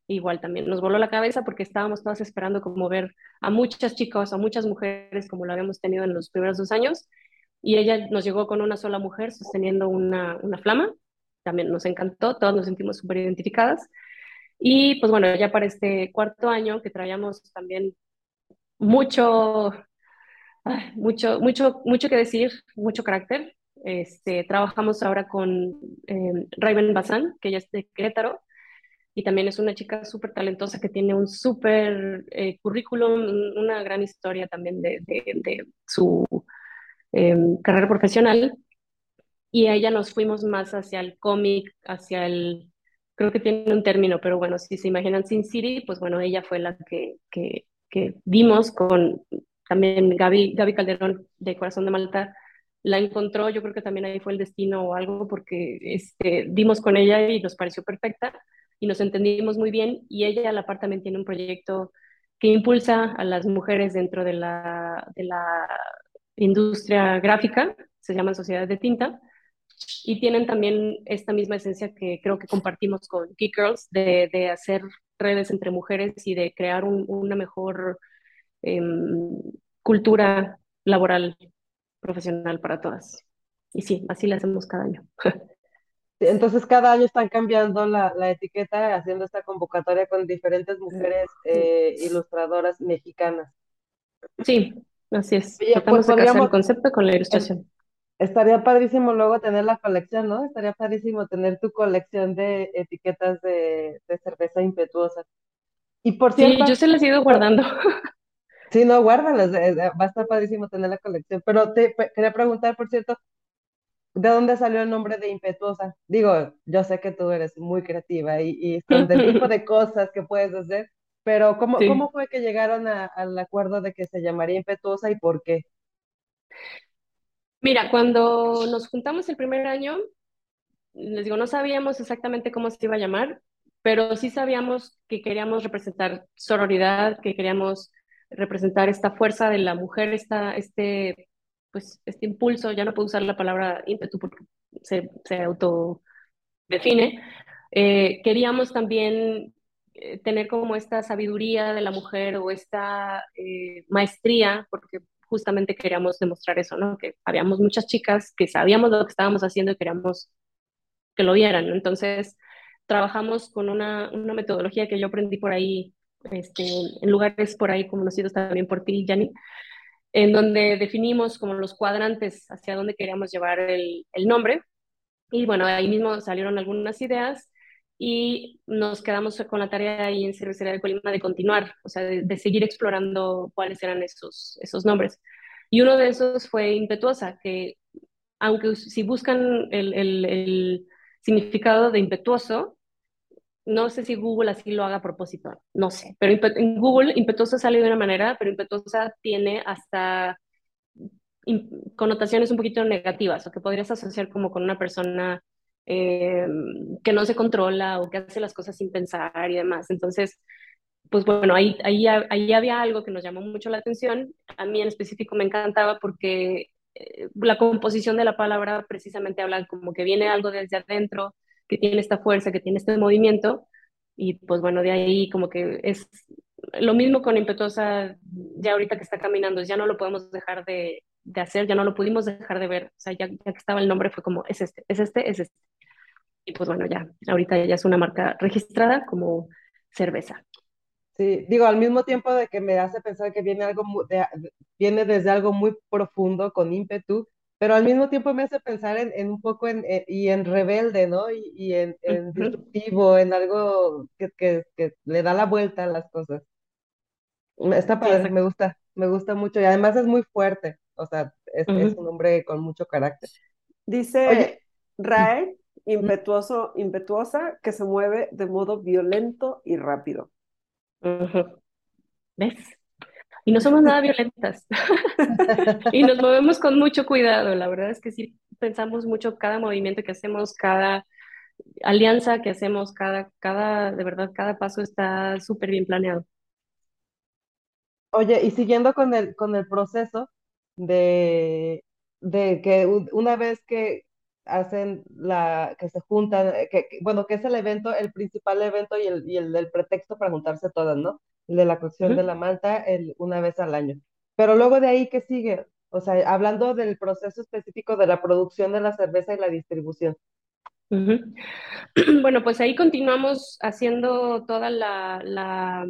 Speaker 3: Igual también nos voló la cabeza porque estábamos todas esperando como ver a muchas chicas, a muchas mujeres como lo habíamos tenido en los primeros dos años y ella nos llegó con una sola mujer sosteniendo una, una flama. También nos encantó, todos nos sentimos súper identificadas. Y pues bueno, ya para este cuarto año que traíamos también mucho, mucho, mucho, mucho que decir, mucho carácter. Este, trabajamos ahora con eh, Raven Bazán, que ella es de Querétaro, y también es una chica súper talentosa que tiene un súper eh, currículum, una gran historia también de, de, de su Em, carrera profesional y a ella nos fuimos más hacia el cómic, hacia el, creo que tiene un término, pero bueno, si se imaginan Sin City, pues bueno, ella fue la que, que, que con también Gaby, Gaby Calderón de Corazón de Malta, la encontró, yo creo que también ahí fue el destino o algo, porque este, dimos con ella y nos pareció perfecta y nos entendimos muy bien y ella a la par también tiene un proyecto que impulsa a las mujeres dentro de la, de la industria gráfica, se llaman Sociedades de Tinta, y tienen también esta misma esencia que creo que compartimos con Geek Girls, de, de hacer redes entre mujeres y de crear un, una mejor eh, cultura laboral profesional para todas. Y sí, así lo hacemos cada año.
Speaker 1: Entonces cada año están cambiando la, la, etiqueta, haciendo esta convocatoria con diferentes mujeres eh, ilustradoras mexicanas.
Speaker 3: Sí, Así es. Oye, Tratamos pues de casar el concepto con la ilustración.
Speaker 1: Estaría padrísimo luego tener la colección, ¿no? Estaría padrísimo tener tu colección de etiquetas de, de cerveza impetuosa.
Speaker 3: Y por cierto. Sí, yo se las he ido guardando.
Speaker 1: Sí, no, guárdalas, va a estar padrísimo tener la colección. Pero te quería preguntar, por cierto, ¿de dónde salió el nombre de impetuosa? Digo, yo sé que tú eres muy creativa y, y son del tipo de cosas que puedes hacer, pero ¿cómo, sí. ¿cómo fue que llegaron a, al acuerdo de que se llamaría impetuosa y por qué?
Speaker 3: Mira, cuando nos juntamos el primer año, les digo, no sabíamos exactamente cómo se iba a llamar, pero sí sabíamos que queríamos representar sororidad, que queríamos representar esta fuerza de la mujer, esta, este, pues, este impulso, ya no puedo usar la palabra ímpetu porque se, se autodefine, Eh, queríamos también eh, tener como esta sabiduría de la mujer o esta eh, maestría, porque justamente queríamos demostrar eso, ¿no? Que habíamos muchas chicas que sabíamos lo que estábamos haciendo y queríamos que lo vieran. Entonces, trabajamos con una, una metodología que yo aprendí por ahí, este, en lugares por ahí conocidos también por ti, Yanni, en donde definimos como los cuadrantes hacia dónde queríamos llevar el, el nombre. Y bueno, ahí mismo salieron algunas ideas y nos quedamos con la tarea ahí en Cervecería de Colima de continuar, o sea, de, seguir explorando cuáles eran esos, esos nombres. Y uno de esos fue Impetuosa, que aunque si buscan el, el significado de impetuoso, no sé si Google así lo haga a propósito, no sé, pero en Google impetuosa sale de una manera, pero impetuosa tiene hasta connotaciones un poquito negativas o que podrías asociar como con una persona eh, que no se controla o que hace las cosas sin pensar y demás. Entonces, pues bueno, ahí, ahí, ahí había algo que nos llamó mucho la atención. A mí en específico me encantaba porque eh, la composición de la palabra precisamente habla como que viene algo desde adentro, que tiene esta fuerza, que tiene este movimiento, y pues bueno, de ahí como que es lo mismo con Impetuosa, ya ahorita que está caminando, ya no lo podemos dejar de, de hacer, ya no lo pudimos dejar de ver, o sea, ya, ya, que estaba el nombre fue como, es este, es este, es este. Y pues bueno, ya, ahorita ya es una marca registrada como cerveza.
Speaker 1: Sí, digo, al mismo tiempo de que me hace pensar que viene algo de, viene desde algo muy profundo con ímpetu, pero al mismo tiempo me hace pensar en, en un poco en, en, y en rebelde, ¿no? Y, y en, en disruptivo, en algo que, que, que, le da la vuelta a las cosas. Está padre, sí, me gusta, me gusta mucho y además es muy fuerte, o sea, es, uh -huh. es un hombre con mucho carácter.
Speaker 2: Dice Oye, Rae, impetuoso, impetuosa, que se mueve de modo violento y rápido.
Speaker 3: Uh -huh. ¿Ves? Y no somos nada violentas. y nos movemos con mucho cuidado. La verdad es que sí pensamos mucho cada movimiento que hacemos, cada alianza que hacemos, cada, cada, de verdad, cada paso está súper bien planeado.
Speaker 1: Oye, y siguiendo con el, con el proceso de, de que una vez que hacen la, que se juntan, que, que, bueno, que es el evento, el principal evento y el, y el, el pretexto para juntarse todas, ¿no? El de la cocción uh -huh. de la malta el, una vez al año. Pero luego de ahí, ¿qué sigue? O sea, hablando del proceso específico de la producción de la cerveza y la distribución.
Speaker 3: Uh -huh. Bueno, pues ahí continuamos haciendo toda la, la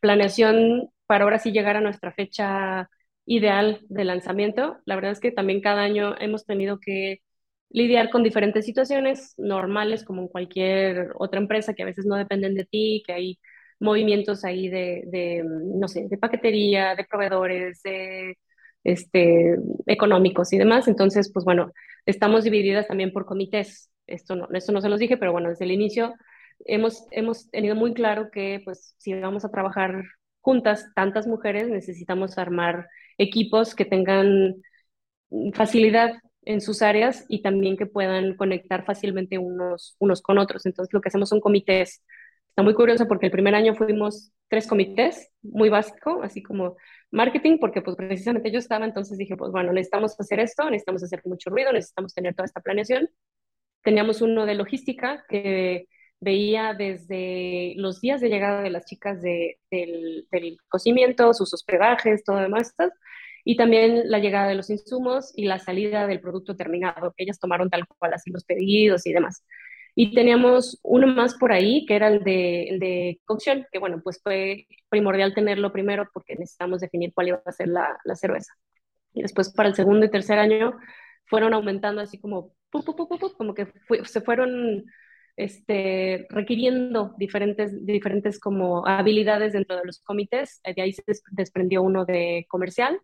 Speaker 3: planeación para ahora sí llegar a nuestra fecha ideal de lanzamiento. La verdad es que también cada año hemos tenido que lidiar con diferentes situaciones normales como en cualquier otra empresa que a veces no dependen de ti, que hay movimientos ahí de, de no sé, de paquetería, de proveedores, de este, económicos y demás. Entonces, pues bueno, estamos divididas también por comités. Esto no, esto no se los dije, pero bueno, desde el inicio hemos, hemos tenido muy claro que pues si vamos a trabajar juntas, tantas mujeres, necesitamos armar equipos que tengan facilidad en sus áreas y también que puedan conectar fácilmente unos, unos con otros. Entonces, lo que hacemos son comités. Está muy curioso porque el primer año fuimos tres comités, muy básico, así como marketing, porque pues precisamente yo estaba, entonces dije, pues bueno, necesitamos hacer esto, necesitamos hacer mucho ruido, necesitamos tener toda esta planeación. Teníamos uno de logística que veía desde los días de llegada de las chicas de, del, del, cocimiento, sus hospedajes, todo demás, y también la llegada de los insumos y la salida del producto terminado, que ellas tomaron tal cual así los pedidos y demás. Y teníamos uno más por ahí, que era el de, el de cocción, que bueno, pues fue primordial tenerlo primero porque necesitamos definir cuál iba a ser la, la cerveza. Y después para el segundo y tercer año fueron aumentando así como, pu, pu, pu, como que se fueron este, requiriendo diferentes, diferentes como habilidades dentro de los comités. De ahí se desprendió uno de comercial,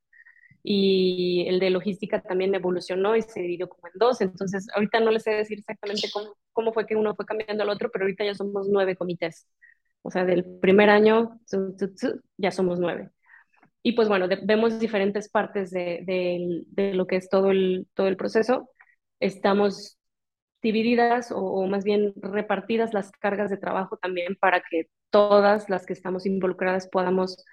Speaker 3: y el de logística también evolucionó y se dividió como en dos. Entonces, ahorita no les sé decir exactamente cómo, cómo fue que uno fue cambiando al otro, pero ahorita ya somos nueve comités. O sea, del primer año ya somos nueve. Y pues bueno, de, vemos diferentes partes de, de, de, lo que es todo el, todo el proceso. Estamos divididas o, o, más bien repartidas las cargas de trabajo también para que todas las que estamos involucradas podamos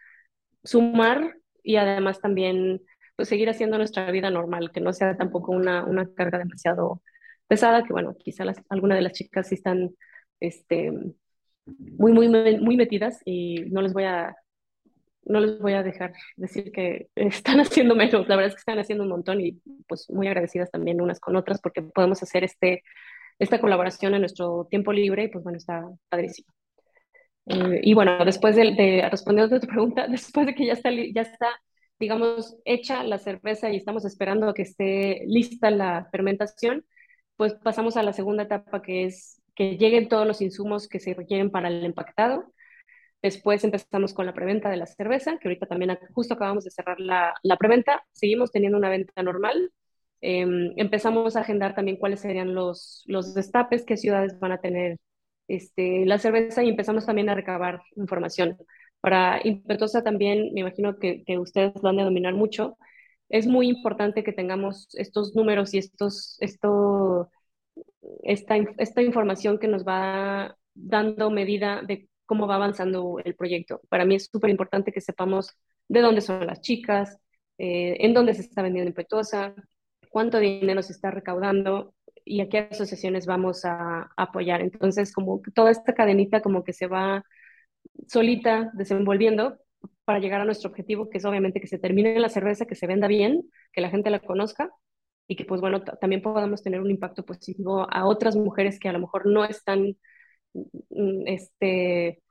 Speaker 3: sumar y además también pues, seguir haciendo nuestra vida normal, que no sea tampoco una, una carga demasiado pesada, que bueno, quizá las, algunas de las chicas sí están este, muy, muy, muy metidas y no les voy a no les voy a dejar decir que están haciendo menos, la verdad es que están haciendo un montón y pues muy agradecidas también unas con otras porque podemos hacer este, esta colaboración en nuestro tiempo libre y pues bueno, está padrísimo. Eh, y bueno, después de, de a tu pregunta, después de que ya está, ya está, digamos, hecha la cerveza y estamos esperando a que esté lista la fermentación, pues pasamos a la segunda etapa que es que lleguen todos los insumos que se requieren para el empaquetado Después empezamos con la preventa de la cerveza, que ahorita también justo acabamos de cerrar la, la preventa. Seguimos teniendo una venta normal. Em, empezamos a agendar también cuáles serían los, los destapes, qué ciudades van a tener este, la cerveza y empezamos también a recabar información. Para Impetuosa también, me imagino que, ustedes lo han a dominar mucho, es muy importante que tengamos estos números y estos, esto, esta, información que nos va dando medida de cómo va avanzando el proyecto. Para mí es súper importante que sepamos de dónde son las chicas, eh, en dónde se está vendiendo Impetuosa, cuánto dinero se está recaudando y a qué asociaciones vamos a, apoyar. Entonces, como toda esta cadenita como que se va solita desenvolviendo para llegar a nuestro objetivo, que es obviamente que se termine la cerveza, que se venda bien, que la gente la conozca y que pues bueno, también podamos tener un impacto positivo a otras mujeres que a lo mejor no están Mm, este,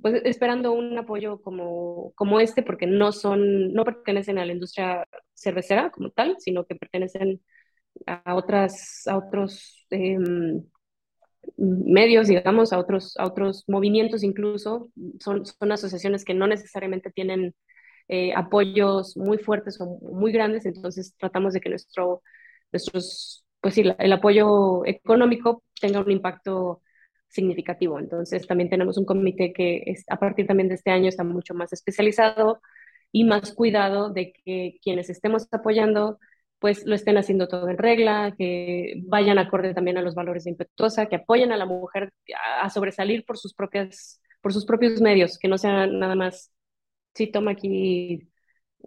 Speaker 3: pues esperando un apoyo como, como este, porque no son, no pertenecen a la industria cervecera como tal, sino que pertenecen a otras, a otros em, medios, digamos, a otros, a otros movimientos incluso, son, son asociaciones que no necesariamente tienen eh, apoyos muy fuertes o muy grandes, entonces tratamos de que nuestro, nuestros, pues sí, el apoyo económico tenga un impacto significativo. Entonces, también tenemos un comité que es, a partir también de este año está mucho más especializado y más cuidado de que quienes estemos apoyando pues lo estén haciendo todo en regla, que vayan acorde también a los valores de impetuosa, que apoyen a la mujer a, sobresalir por sus propias por sus propios medios, que no sea nada más sí toma aquí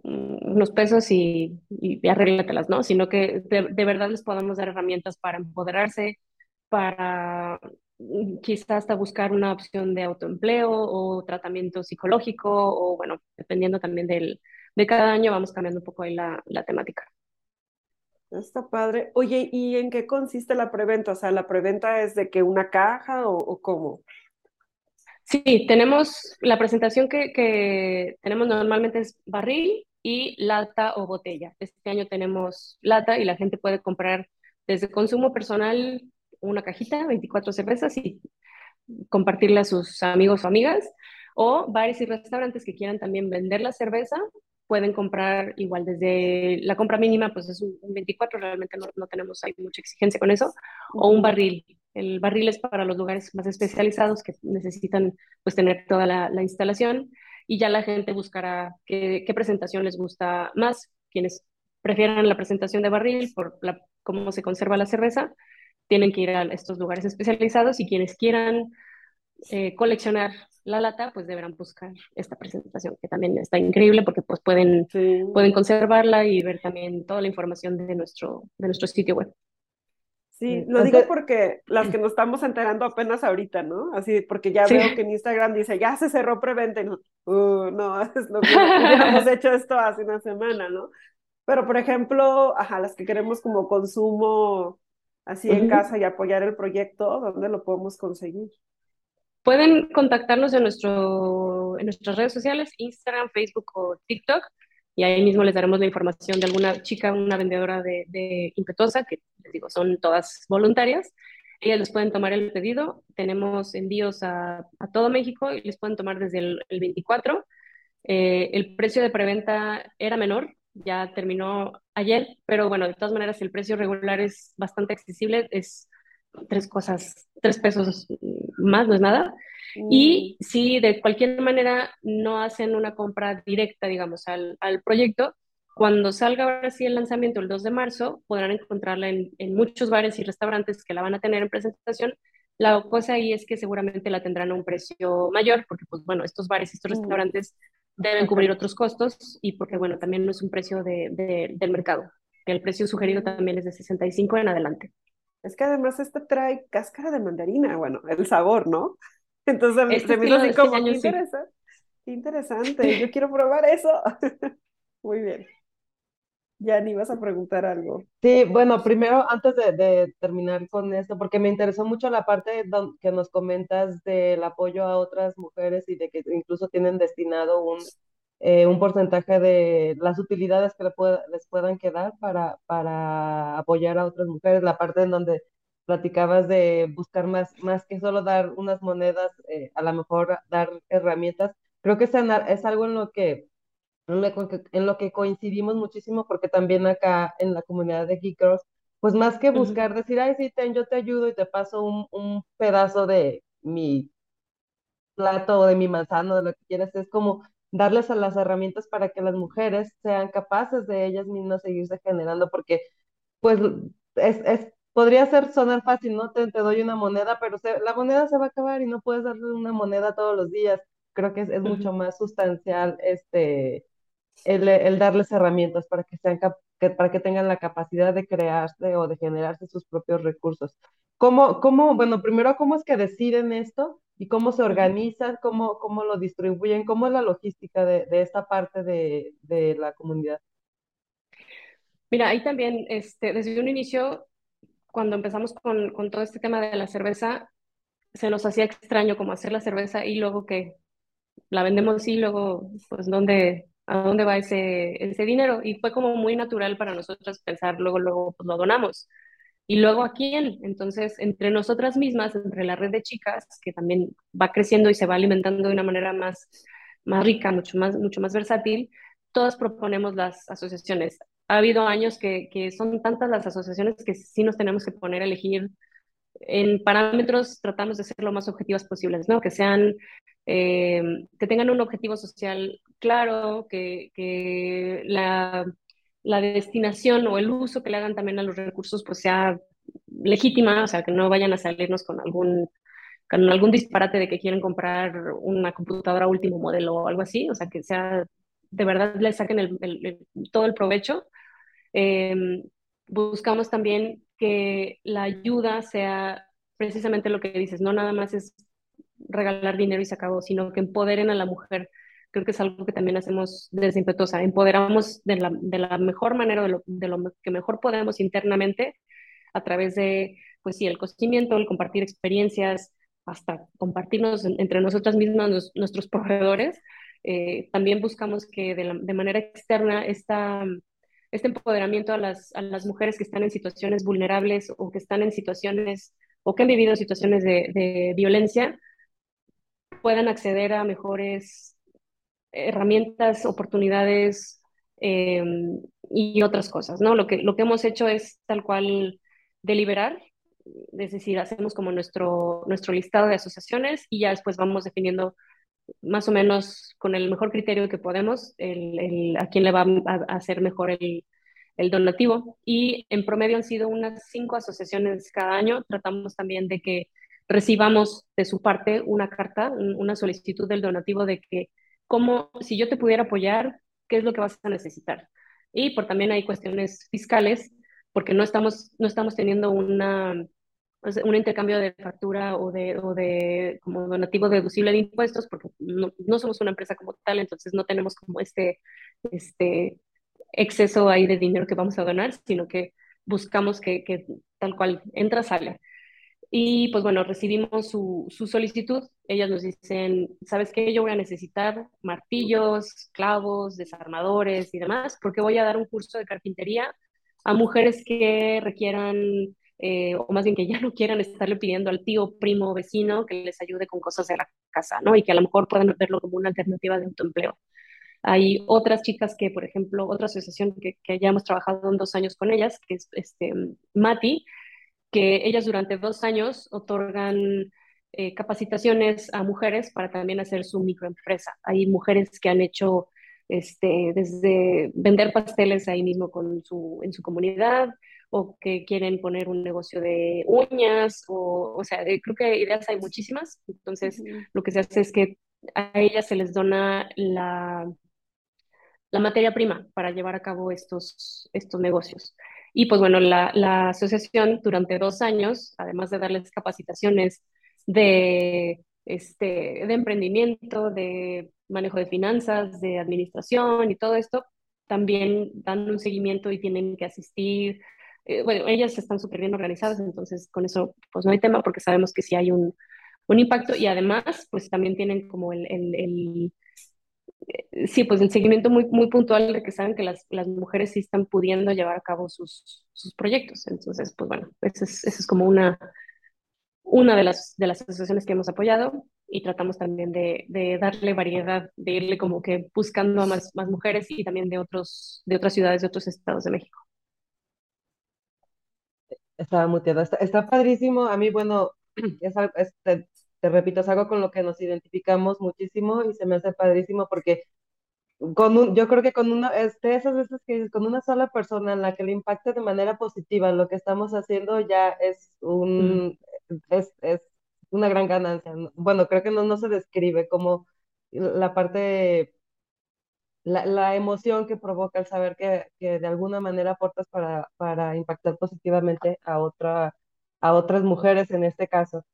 Speaker 3: unos pesos y, y, arréglatelas, ¿no? Sino que de, de verdad les podamos dar herramientas para empoderarse, para quizás hasta buscar una opción de autoempleo o tratamiento psicológico o bueno, dependiendo también del, de cada año vamos cambiando un poco ahí la, la temática.
Speaker 2: Está padre. Oye, ¿y en qué consiste la preventa? O sea, ¿la preventa es de que una caja o, cómo?
Speaker 3: Sí, tenemos la presentación que, que, tenemos normalmente es barril y lata o botella. Este año tenemos lata y la gente puede comprar desde consumo personal una cajita, 24 cervezas y compartirla a sus amigos o amigas. O bares y restaurantes que quieran también vender la cerveza, pueden comprar igual desde la compra mínima, pues es un, 24, realmente no, no, tenemos hay mucha exigencia con eso, o un barril. El barril es para los lugares más especializados que necesitan pues tener toda la, la instalación y ya la gente buscará qué, qué, presentación les gusta más, quienes prefieran la presentación de barril por la, cómo se conserva la cerveza, tienen que ir a estos lugares especializados y quienes quieran eh, coleccionar la lata, pues deberán buscar esta presentación, que también está increíble porque pues pueden, pueden conservarla y ver también toda la información de nuestro, de nuestro sitio web.
Speaker 2: Sí, lo digo porque las que nos estamos enterando apenas ahorita, ¿no? Así, porque ya veo que en Instagram dice, ya se cerró preventa y no, uh, no, es lo que hubiéramos hecho esto hace una semana, ¿no? Pero, por ejemplo, ajá, las que queremos como consumo así en casa y apoyar el proyecto, ¿dónde lo podemos conseguir?
Speaker 3: Pueden contactarnos en, nuestro, en nuestras redes sociales, Instagram, Facebook o TikTok, y ahí mismo les daremos la información de alguna chica, una vendedora de, de Impetuosa, que les digo, son todas voluntarias. Ellas les pueden tomar el pedido. Tenemos envíos a, a todo México y les pueden tomar desde el, el 24. Eh, el precio de preventa era menor, ya terminó ayer, pero bueno, de todas maneras el precio regular es bastante accesible, es tres cosas, tres pesos más, no es nada. Y mm. si de cualquier manera no hacen una compra directa, digamos, al, al proyecto, cuando salga ahora sí el lanzamiento el 2 de marzo, podrán encontrarla en, en, muchos bares y restaurantes que la van a tener en presentación. La cosa ahí es que seguramente la tendrán a un precio mayor, porque pues bueno, estos bares y estos mm. restaurantes deben cubrir otros costos y porque, bueno, también no es un precio de, del mercado. El precio sugerido también es de 65 en adelante.
Speaker 2: Es que además este trae cáscara de mandarina, bueno, el sabor, ¿no? Entonces
Speaker 3: Este
Speaker 2: se me hizo
Speaker 3: estilo de
Speaker 2: así
Speaker 3: este
Speaker 2: como,
Speaker 3: año
Speaker 2: qué
Speaker 3: sí.
Speaker 2: interesante, qué interesante, yo quiero probar eso. Muy bien. Ya ni vas a preguntar algo.
Speaker 1: Sí, bueno, primero, antes de, de terminar con esto, porque me interesó mucho la parte que nos comentas del apoyo a otras mujeres y de que incluso tienen destinado un, eh, un porcentaje de las utilidades que le pueda- les puedan quedar para, para apoyar a otras mujeres, la parte en donde platicabas de buscar más, más que solo dar unas monedas, eh, a lo mejor dar herramientas. Creo que es, es algo en lo que en lo que, en lo que coincidimos muchísimo, porque también acá en la comunidad de Geek Girls, pues más que buscar decir, ay, sí, ten, yo te ayudo y te paso un, un pedazo de mi plato o de mi manzana, de lo que quieras, es como darles a las herramientas para que las mujeres sean capaces de ellas mismas seguirse generando, porque pues es, es, podría ser sonar fácil, ¿no? Te, te doy una moneda, pero se- la moneda se va a acabar y no puedes darle una moneda todos los días. Creo que es, es mucho más sustancial este el, el darles herramientas para que sean cap- que, para que tengan la capacidad de crearse o de generarse sus propios recursos. ¿Cómo, cómo, bueno, primero, cómo es que deciden esto y cómo se organizan, cómo, cómo lo distribuyen, cómo es la logística de, de esta parte de, de la comunidad?
Speaker 3: Mira, ahí también, este, desde un inicio, cuando empezamos con, con todo este tema de la cerveza, se nos hacía extraño como hacer la cerveza y luego que la vendemos y luego, pues, ¿dónde, a dónde va ese, ese dinero? Y fue como muy natural para nosotros pensar, luego, luego, pues lo donamos. Y luego a quién. Entonces, entre nosotras mismas, entre la red de chicas, que también va creciendo y se va alimentando de una manera más, más rica, mucho más, mucho más versátil, todas proponemos las asociaciones. Ha habido años que, que son tantas las asociaciones que sí nos tenemos que poner a elegir en parámetros tratamos de ser lo más objetivas posibles, ¿no? Que sean, eh, que tengan un objetivo social claro, que, que la, la, destinación o el uso que le hagan también a los recursos pues sea legítima, o sea, que no vayan a salirnos con algún, con algún disparate de que quieren comprar una computadora último modelo o algo así, o sea, que sea, de verdad le saquen el, el, el, todo el provecho. Eh, buscamos también que la ayuda sea precisamente lo que dices, no nada más es regalar dinero y se acabó, sino que empoderen a la mujer. Creo que es algo que también hacemos desde Impetuosa. Empoderamos de la, de la mejor manera, de lo, de lo, que mejor podemos internamente, a través de, pues sí, el conocimiento, el compartir experiencias, hasta compartirnos entre nosotras mismas, nos, nuestros proveedores. Eh, también buscamos que de, la, de manera externa esta este empoderamiento a las, a las mujeres que están en situaciones vulnerables o que están en situaciones o que han vivido situaciones de, de violencia puedan acceder a mejores herramientas, oportunidades eh, y otras cosas, ¿no? Lo que, lo que hemos hecho es tal cual deliberar, es decir, hacemos como nuestro, nuestro listado de asociaciones y ya después vamos definiendo más o menos con el mejor criterio que podemos el, a quién le va a, a hacer mejor el, el, donativo. Y en promedio han sido unas cinco asociaciones cada año. Tratamos también de que recibamos de su parte una carta, una solicitud del donativo de que, como si yo te pudiera apoyar, ¿qué es lo que vas a necesitar? Y por también hay cuestiones fiscales, porque no estamos, no estamos teniendo una un intercambio de factura o de, o de como donativo deducible de impuestos, porque no, no, somos una empresa como tal, entonces no tenemos como este, este exceso ahí de dinero que vamos a ganar, sino que buscamos que, que tal cual entra, sale. Y pues bueno, recibimos su, su, solicitud. Ellas nos dicen, ¿sabes qué? Yo voy a necesitar martillos, clavos, desarmadores y demás, porque voy a dar un curso de carpintería a mujeres que requieran eh, o más bien que ya no quieran estarle pidiendo al tío, primo, vecino que les ayude con cosas de la casa, ¿no? Y que a lo mejor puedan verlo como una alternativa de autoempleo. Hay otras chicas que, por ejemplo, otra asociación que, que ya hemos trabajado en dos años con ellas, que es este, Mati, que ellas durante dos años otorgan eh, capacitaciones a mujeres para también hacer su microempresa. Hay mujeres que han hecho este, desde vender pasteles ahí mismo con su, en su comunidad, o que quieren poner un negocio de uñas, o, o sea, de, creo que ideas hay muchísimas. Entonces, lo que se hace es que a ellas se les dona la, la materia prima para llevar a cabo estos, estos negocios. Y pues bueno, la, la asociación durante dos años, además de darles capacitaciones de, este, de emprendimiento, de manejo de finanzas, de administración y todo esto, también dan un seguimiento y tienen que asistir. Eh, bueno, ellas están súper bien organizadas, entonces con eso pues no hay tema porque sabemos que sí hay un, un impacto y además pues también tienen como el, sí, pues el seguimiento muy, muy puntual de que saben que las, las mujeres sí están pudiendo llevar a cabo sus, sus proyectos. Entonces, pues bueno, esa es, es como una, una de las, de las asociaciones que hemos apoyado y tratamos también de, de, darle variedad, de irle como que buscando a más, más mujeres y también de, otros, de otras ciudades, de otros estados de México.
Speaker 1: Estaba muteada. Está, está padrísimo. A mí, bueno, es, es, te, repito, es algo con lo que nos identificamos muchísimo y se me hace padrísimo porque con un, yo creo que con una, este, esas veces que con una sola persona en la que le impacte de manera positiva lo que estamos haciendo ya es un, es, es una gran ganancia. Bueno, creo que no, no se describe como la parte, la, la emoción que provoca el saber que, que, de alguna manera aportas para, para impactar positivamente a, otra, a otras mujeres en este caso.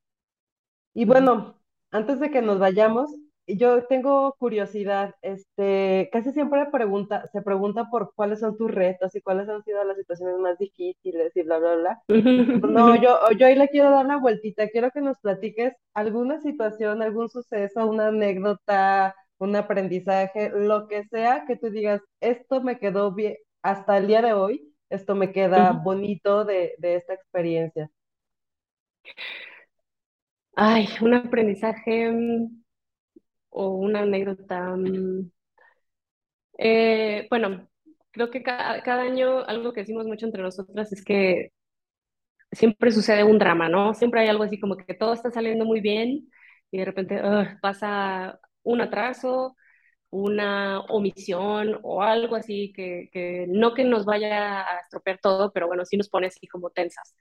Speaker 1: Y bueno, antes de que nos vayamos, yo tengo curiosidad, este, casi siempre pregunta, se pregunta por cuáles son tus retos y cuáles han sido las situaciones más difíciles y bla, bla, bla. No, yo, yo ahí le quiero dar una vueltita, quiero que nos platiques alguna situación, algún suceso, una anécdota, un aprendizaje, lo que sea que tú digas, esto me quedó bien, hasta el día de hoy, esto me queda bonito de, de esta experiencia.
Speaker 3: Ay, un aprendizaje mm, o una anécdota. Mm, eh, bueno, creo que cada, año algo que decimos mucho entre nosotras es que siempre sucede un drama, ¿no? Siempre hay algo así como que todo está saliendo muy bien y de repente uh, pasa un atraso, una omisión o algo así que, que, no que nos vaya a estropear todo, pero bueno, sí nos pone así como tensas.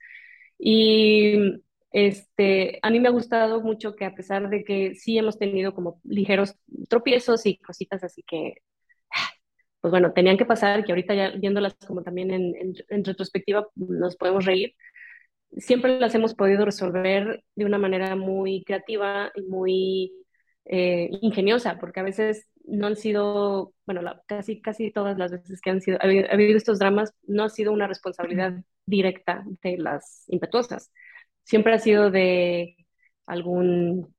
Speaker 3: Y este, a mí me ha gustado mucho que a pesar de que sí hemos tenido como ligeros tropiezos y cositas así que, pues bueno, tenían que pasar, que ahorita ya viéndolas como también en, en, en retrospectiva nos podemos reír, siempre las hemos podido resolver de una manera muy creativa y muy eh, ingeniosa, porque a veces no han sido, bueno, la, casi, casi todas las veces que han sido, ha habido, ha habido estos dramas, no ha sido una responsabilidad directa de las impetuosas siempre ha sido de algún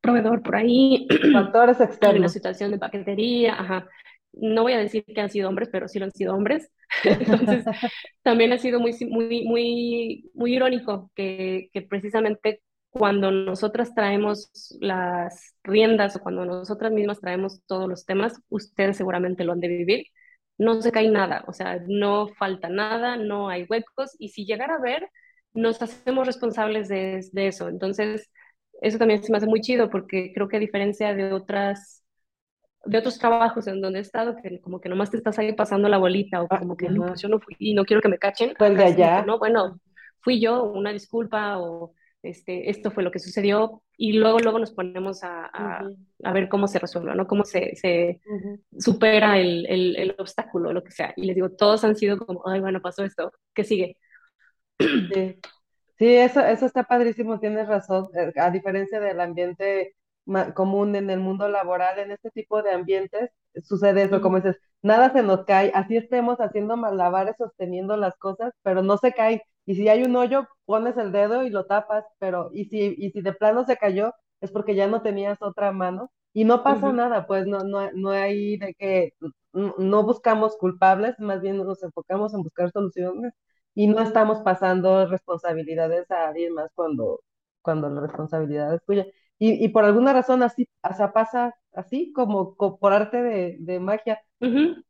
Speaker 3: proveedor por ahí.
Speaker 1: Factores externos.
Speaker 3: Una situación de paquetería, ajá. No voy a decir que han sido hombres, pero sí lo han sido hombres. Entonces, también ha sido muy, muy, muy, muy irónico que, que precisamente cuando nosotras traemos las riendas o cuando nosotras mismas traemos todos los temas, ustedes seguramente lo han de vivir, no se cae nada, o sea, no falta nada, no hay huecos y si llegara a ver, nos hacemos responsables de, de, eso. Entonces, eso también se me hace muy chido porque creo que a diferencia de otras de otros trabajos en donde he estado, que como que nomás te estás ahí pasando la bolita o como que no, yo no fui y no quiero que me cachen.
Speaker 1: Pues de allá.
Speaker 3: no, bueno, fui yo, una disculpa o este, esto fue lo que sucedió y luego luego nos ponemos a, a, uh -huh. a ver cómo se resuelve, ¿no? Cómo se, se uh -huh. supera el, el, el obstáculo, lo que sea. Y les digo, todos han sido como, ay, bueno, pasó esto, ¿qué sigue?
Speaker 1: Sí, sí eso, eso está padrísimo, tienes razón. Eh, a diferencia del ambiente común en el mundo laboral, en este tipo de ambientes sucede eso, como dices, nada se nos cae, así estemos haciendo malabares sosteniendo las cosas, pero no se cae. Y si hay un hoyo, pones el dedo y lo tapas, pero y si, y si de plano se cayó, es porque ya no tenías otra mano y no pasa uh -huh. nada, pues no, no, no hay de que no buscamos culpables, más bien nos enfocamos en buscar soluciones y no estamos pasando responsabilidades a alguien más cuando, cuando la responsabilidad es tuya. Y, y por alguna razón así, o sea, pasa así como, como por arte de, de magia. Uh -huh.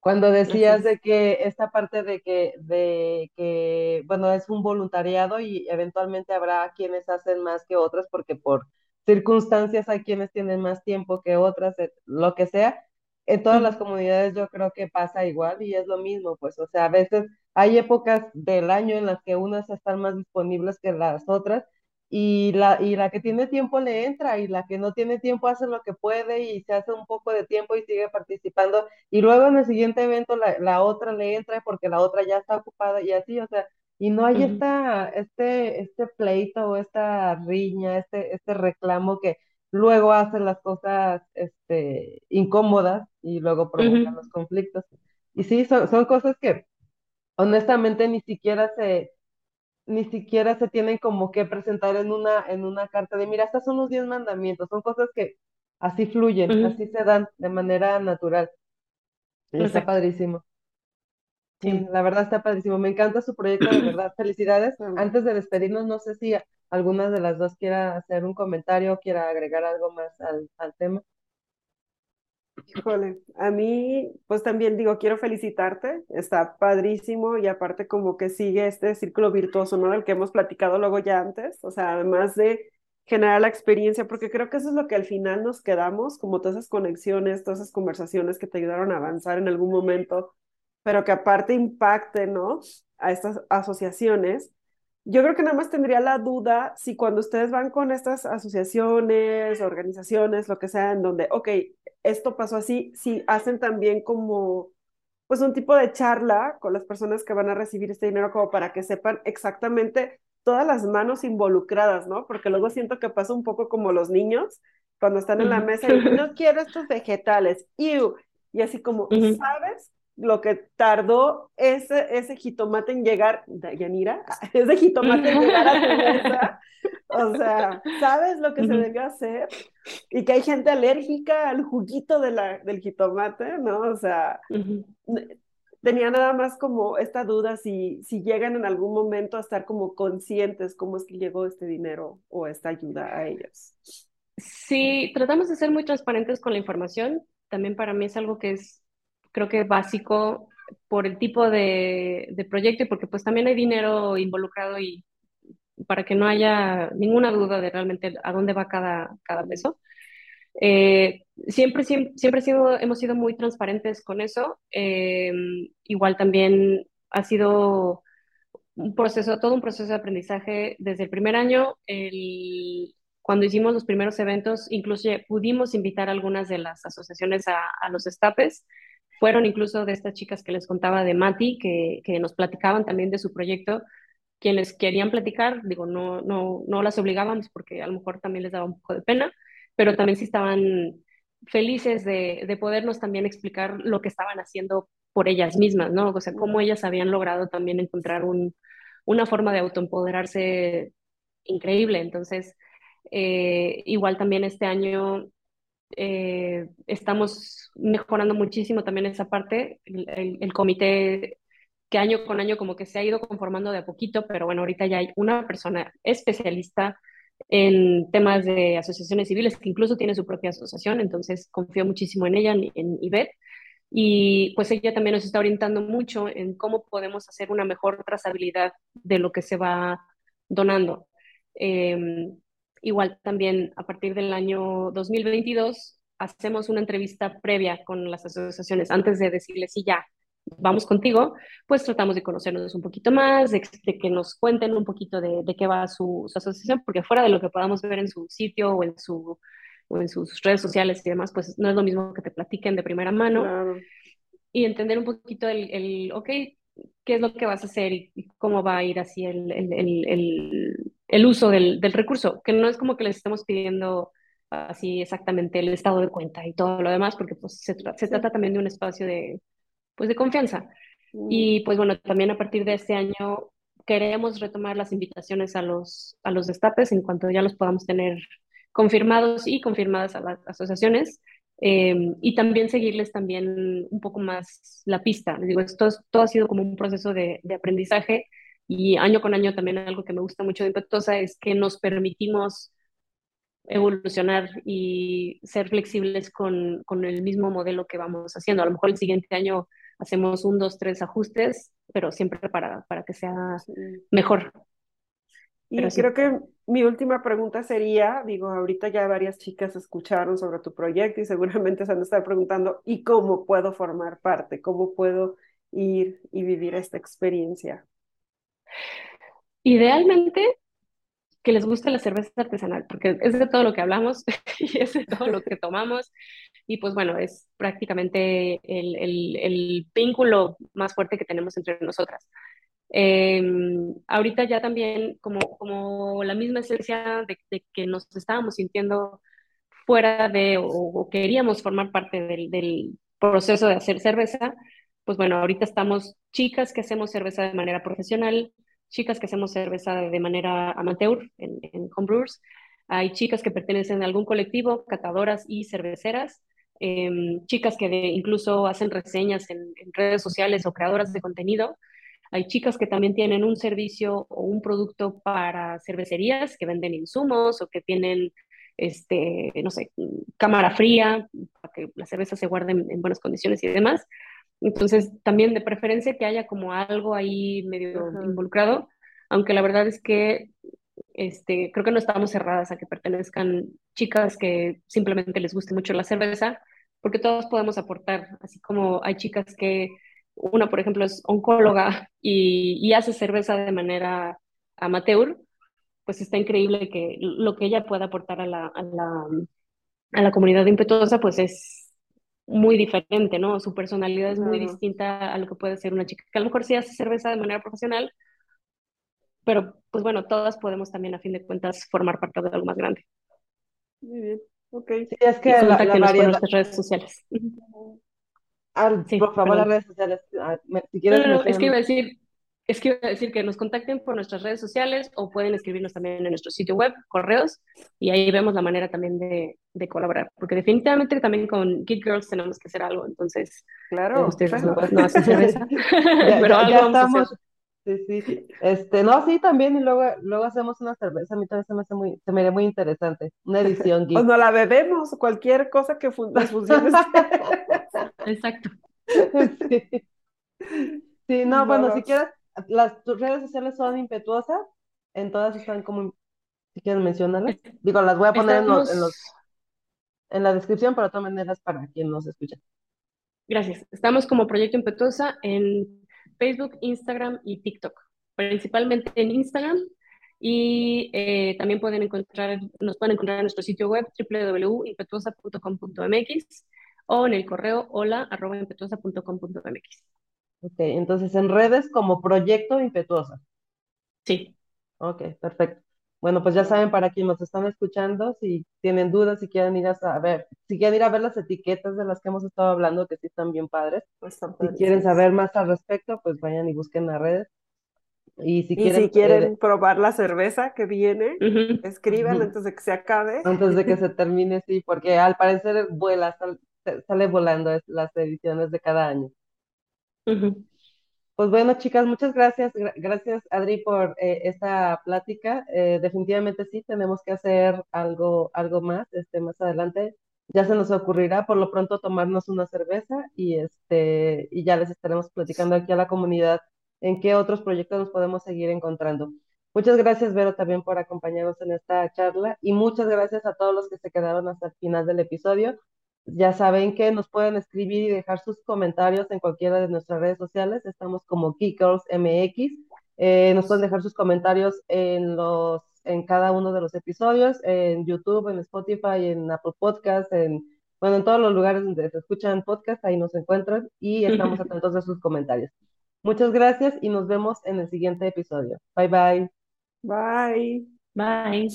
Speaker 1: Cuando decías de que esta parte de que, de que, bueno, es un voluntariado y eventualmente habrá quienes hacen más que otras porque por circunstancias hay quienes tienen más tiempo que otras, lo que sea. En todas las comunidades yo creo que pasa igual y es lo mismo, pues, o sea, a veces hay épocas del año en las que unas están más disponibles que las otras y la, y la que tiene tiempo le entra y la que no tiene tiempo hace lo que puede y se hace un poco de tiempo y sigue participando y luego en el siguiente evento la, la otra le entra porque la otra ya está ocupada y así, o sea, y no hay esta, este, este pleito o esta riña, este, este reclamo que luego hace las cosas este, incómodas y luego provocan los conflictos. Y sí, son, son cosas que honestamente ni siquiera se, ni siquiera se tienen como que presentar en una, en una carta de, mira, estos son los diez mandamientos, son cosas que así fluyen, así se dan de manera natural. Y está padrísimo. Sí, la verdad está padrísimo. Me encanta su proyecto, de verdad. Felicidades. Antes de despedirnos, no sé si alguna de las dos quiera hacer un comentario o quiera agregar algo más al, al tema.
Speaker 2: Híjole, a mí, pues también digo, quiero felicitarte, está padrísimo y aparte como que sigue este círculo virtuoso, ¿no? Del que hemos platicado luego ya antes, o sea, además de generar la experiencia, porque creo que eso es lo que al final nos quedamos, como todas esas conexiones, todas esas conversaciones que te ayudaron a avanzar en algún momento, pero que aparte impacte, ¿no? A estas asociaciones yo creo que nada más tendría la duda si cuando ustedes van con estas asociaciones, organizaciones, lo que sea, en donde, ok, esto pasó así, si hacen también como, pues un tipo de charla con las personas que van a recibir este dinero como para que sepan exactamente todas las manos involucradas, ¿no? Porque luego siento que pasa un poco como los niños cuando están en la mesa y no quiero estos vegetales, y así como, ¿sabes? Lo que tardó ese, ese jitomate en llegar, Yanira, ese jitomate en llegar a tu mesa. O sea, ¿sabes lo que se debió hacer? Y que hay gente alérgica al juguito de la, del jitomate, ¿no? O sea, tenía nada más como esta duda si, si llegan en algún momento a estar como conscientes cómo es que llegó este dinero o esta ayuda a ellos.
Speaker 3: Sí, tratamos de ser muy transparentes con la información. También para mí es algo que es creo que básico por el tipo de, de, proyecto y porque pues también hay dinero involucrado y para que no haya ninguna duda de realmente a dónde va cada, cada peso. Eh, siempre, siempre, siempre sido, hemos sido muy transparentes con eso. Eh, igual también ha sido un proceso, todo un proceso de aprendizaje desde el primer año. El, cuando hicimos los primeros eventos, incluso pudimos invitar a algunas de las asociaciones a, a los estapes fueron incluso de estas chicas que les contaba de Mati, que, que nos platicaban también de su proyecto, quienes querían platicar, digo, no, no, no las obligábamos porque a lo mejor también les daba un poco de pena, pero también sí estaban felices de, de podernos también explicar lo que estaban haciendo por ellas mismas, ¿no? O sea, cómo ellas habían logrado también encontrar un, una forma de autoempoderarse increíble. Entonces, eh, igual también este año eh, estamos mejorando muchísimo también esa parte. El, comité que año con año como que se ha ido conformando de a poquito, pero bueno, ahorita ya hay una persona especialista en temas de asociaciones civiles que incluso tiene su propia asociación, entonces confío muchísimo en ella, en Ivette, y pues ella también nos está orientando mucho en cómo podemos hacer una mejor trazabilidad de lo que se va donando. Em, Igual también a partir del año 2022 hacemos una entrevista previa con las asociaciones antes de decirles si ya vamos contigo, pues tratamos de conocernos un poquito más, de, que nos cuenten un poquito de, qué va su, asociación, porque fuera de lo que podamos ver en su sitio o en, su, o en sus redes sociales y demás, pues no es lo mismo que te platiquen de primera mano. Y entender un poquito el, el, ok, qué es lo que vas a hacer y, cómo va a ir así el, el, el el uso del, del, recurso, que no es como que les estemos pidiendo así exactamente el estado de cuenta y todo lo demás, porque pues, se, se trata también de un espacio de, pues, de confianza. Mm. Y pues bueno, también a partir de este año queremos retomar las invitaciones a los, a los destapes en cuanto ya los podamos tener confirmados y confirmadas a las asociaciones. Em, y también seguirles también un poco más la pista. Les digo, esto todo ha sido como un proceso de, de aprendizaje y año con año también algo que me gusta mucho de Impetuosa es que nos permitimos evolucionar y ser flexibles con, con, el mismo modelo que vamos haciendo. A lo mejor el siguiente año hacemos un, dos, tres ajustes, pero siempre para, para que sea mejor.
Speaker 2: Y creo que mi última pregunta sería, digo, ahorita ya varias chicas escucharon sobre tu proyecto y seguramente se han estado preguntando, ¿y cómo puedo formar parte? ¿Cómo puedo ir y vivir esta experiencia?
Speaker 3: Idealmente, que les guste la cerveza artesanal, porque es de todo lo que hablamos y es de todo lo que tomamos. Y pues bueno, es prácticamente el, el, el vínculo más fuerte que tenemos entre nosotras. Em, ahorita ya también, como, como la misma esencia de, que nos estábamos sintiendo fuera de o, queríamos formar parte del, proceso de hacer cerveza, pues bueno, ahorita estamos chicas que hacemos cerveza de manera profesional, chicas que hacemos cerveza de manera amateur en, en homebrewers, hay chicas que pertenecen a algún colectivo, catadoras y cerveceras, em, chicas que incluso hacen reseñas en, redes sociales o creadoras de contenido. Hay chicas que también tienen un servicio o un producto para cervecerías que venden insumos o que tienen, este, no sé, cámara fría para que la cerveza se guarde en, en buenas condiciones y demás. Entonces, también de preferencia que haya como algo ahí medio Ajá. involucrado, aunque la verdad es que este, creo que no estamos cerradas a que pertenezcan chicas que simplemente les guste mucho la cerveza, porque todos podemos aportar, así como hay chicas que, una por ejemplo es oncóloga y, y hace cerveza de manera amateur, pues está increíble que lo que ella pueda aportar a la, a la, a la comunidad impetuosa, pues es muy diferente, ¿no? Su personalidad es muy distinta a lo que puede ser una chica que a lo mejor sí hace cerveza de manera profesional, pero pues bueno, todas podemos también a fin de cuentas formar parte de algo más grande.
Speaker 2: Muy bien, ok.
Speaker 1: Sí, es que
Speaker 3: y la, la variedad... por nuestras redes sociales.
Speaker 1: Ah, sí, por favor, perdón. las redes sociales. Ah, si quieres,
Speaker 3: no, no, es que iba a decir, es que iba a decir que nos contacten por nuestras redes sociales o pueden escribirnos también en nuestro sitio web, correos, y ahí vemos la manera también de, de colaborar, porque definitivamente también con Geek Girls tenemos que hacer algo, entonces,
Speaker 2: claro,
Speaker 3: ustedes no, no, hacen cerveza,
Speaker 1: ya, pero ya, algo ya vamos estamos. a hacer. Sí, sí, este, no, sí, también, y luego, luego hacemos una cerveza, a mí también se me hace muy, se me haría muy interesante, una edición geek.
Speaker 2: Pues no la bebemos, cualquier cosa que fun nos funcione.
Speaker 3: Exacto.
Speaker 1: Sí. sí, no, bueno, si quieres, las tus redes sociales son impetuosas, en todas están como, si quieres mencionarlas, digo, las voy a poner en los, en los, en la descripción, pero de todas maneras para quien nos escucha.
Speaker 3: Gracias. Estamos como Proyecto Impetuosa en Facebook, Instagram y TikTok, principalmente en Instagram. Y eh, también pueden encontrar, nos pueden encontrar en nuestro sitio web www.impetuosa.com.mx o en el correo hola arroba impetuosa.com.mx.
Speaker 1: Ok, entonces en redes como Proyecto Impetuosa.
Speaker 3: Sí.
Speaker 1: Ok, perfecto. Bueno, pues ya saben para quienes nos están escuchando, si tienen dudas, si quieren ir a ver, si quieren ir a ver las etiquetas de las que hemos estado hablando, que sí están bien padres.
Speaker 2: Pues están
Speaker 1: si quieren saber más al respecto, pues vayan y busquen las redes. Y si
Speaker 2: y
Speaker 1: quieren,
Speaker 2: si quieren eh, probar la cerveza que viene, uh -huh. escriban uh -huh. antes de que se acabe.
Speaker 1: Antes de que se termine, sí, porque al parecer vuela, sal, sale volando las ediciones de cada año.
Speaker 3: Uh -huh.
Speaker 1: Pues bueno, chicas, muchas gracias. Gracias, Adri, por eh, esta plática. Eh, definitivamente sí, tenemos que hacer algo, algo más este, más adelante. Ya se nos ocurrirá por lo pronto tomarnos una cerveza y, este, y ya les estaremos platicando aquí a la comunidad en qué otros proyectos nos podemos seguir encontrando. Muchas gracias, Vero, también por acompañarnos en esta charla y muchas gracias a todos los que se quedaron hasta el final del episodio. Ya saben que nos pueden escribir y dejar sus comentarios en cualquiera de nuestras redes sociales. Estamos como Geekgirls MX. Eh, nos pueden dejar sus comentarios en, los, en cada uno de los episodios, en YouTube, en Spotify, en Apple Podcasts, en, bueno, en todos los lugares donde se escuchan podcasts, ahí nos encuentran y estamos atentos a sus comentarios. Muchas gracias y nos vemos en el siguiente episodio. Bye bye.
Speaker 2: Bye.
Speaker 3: Bye.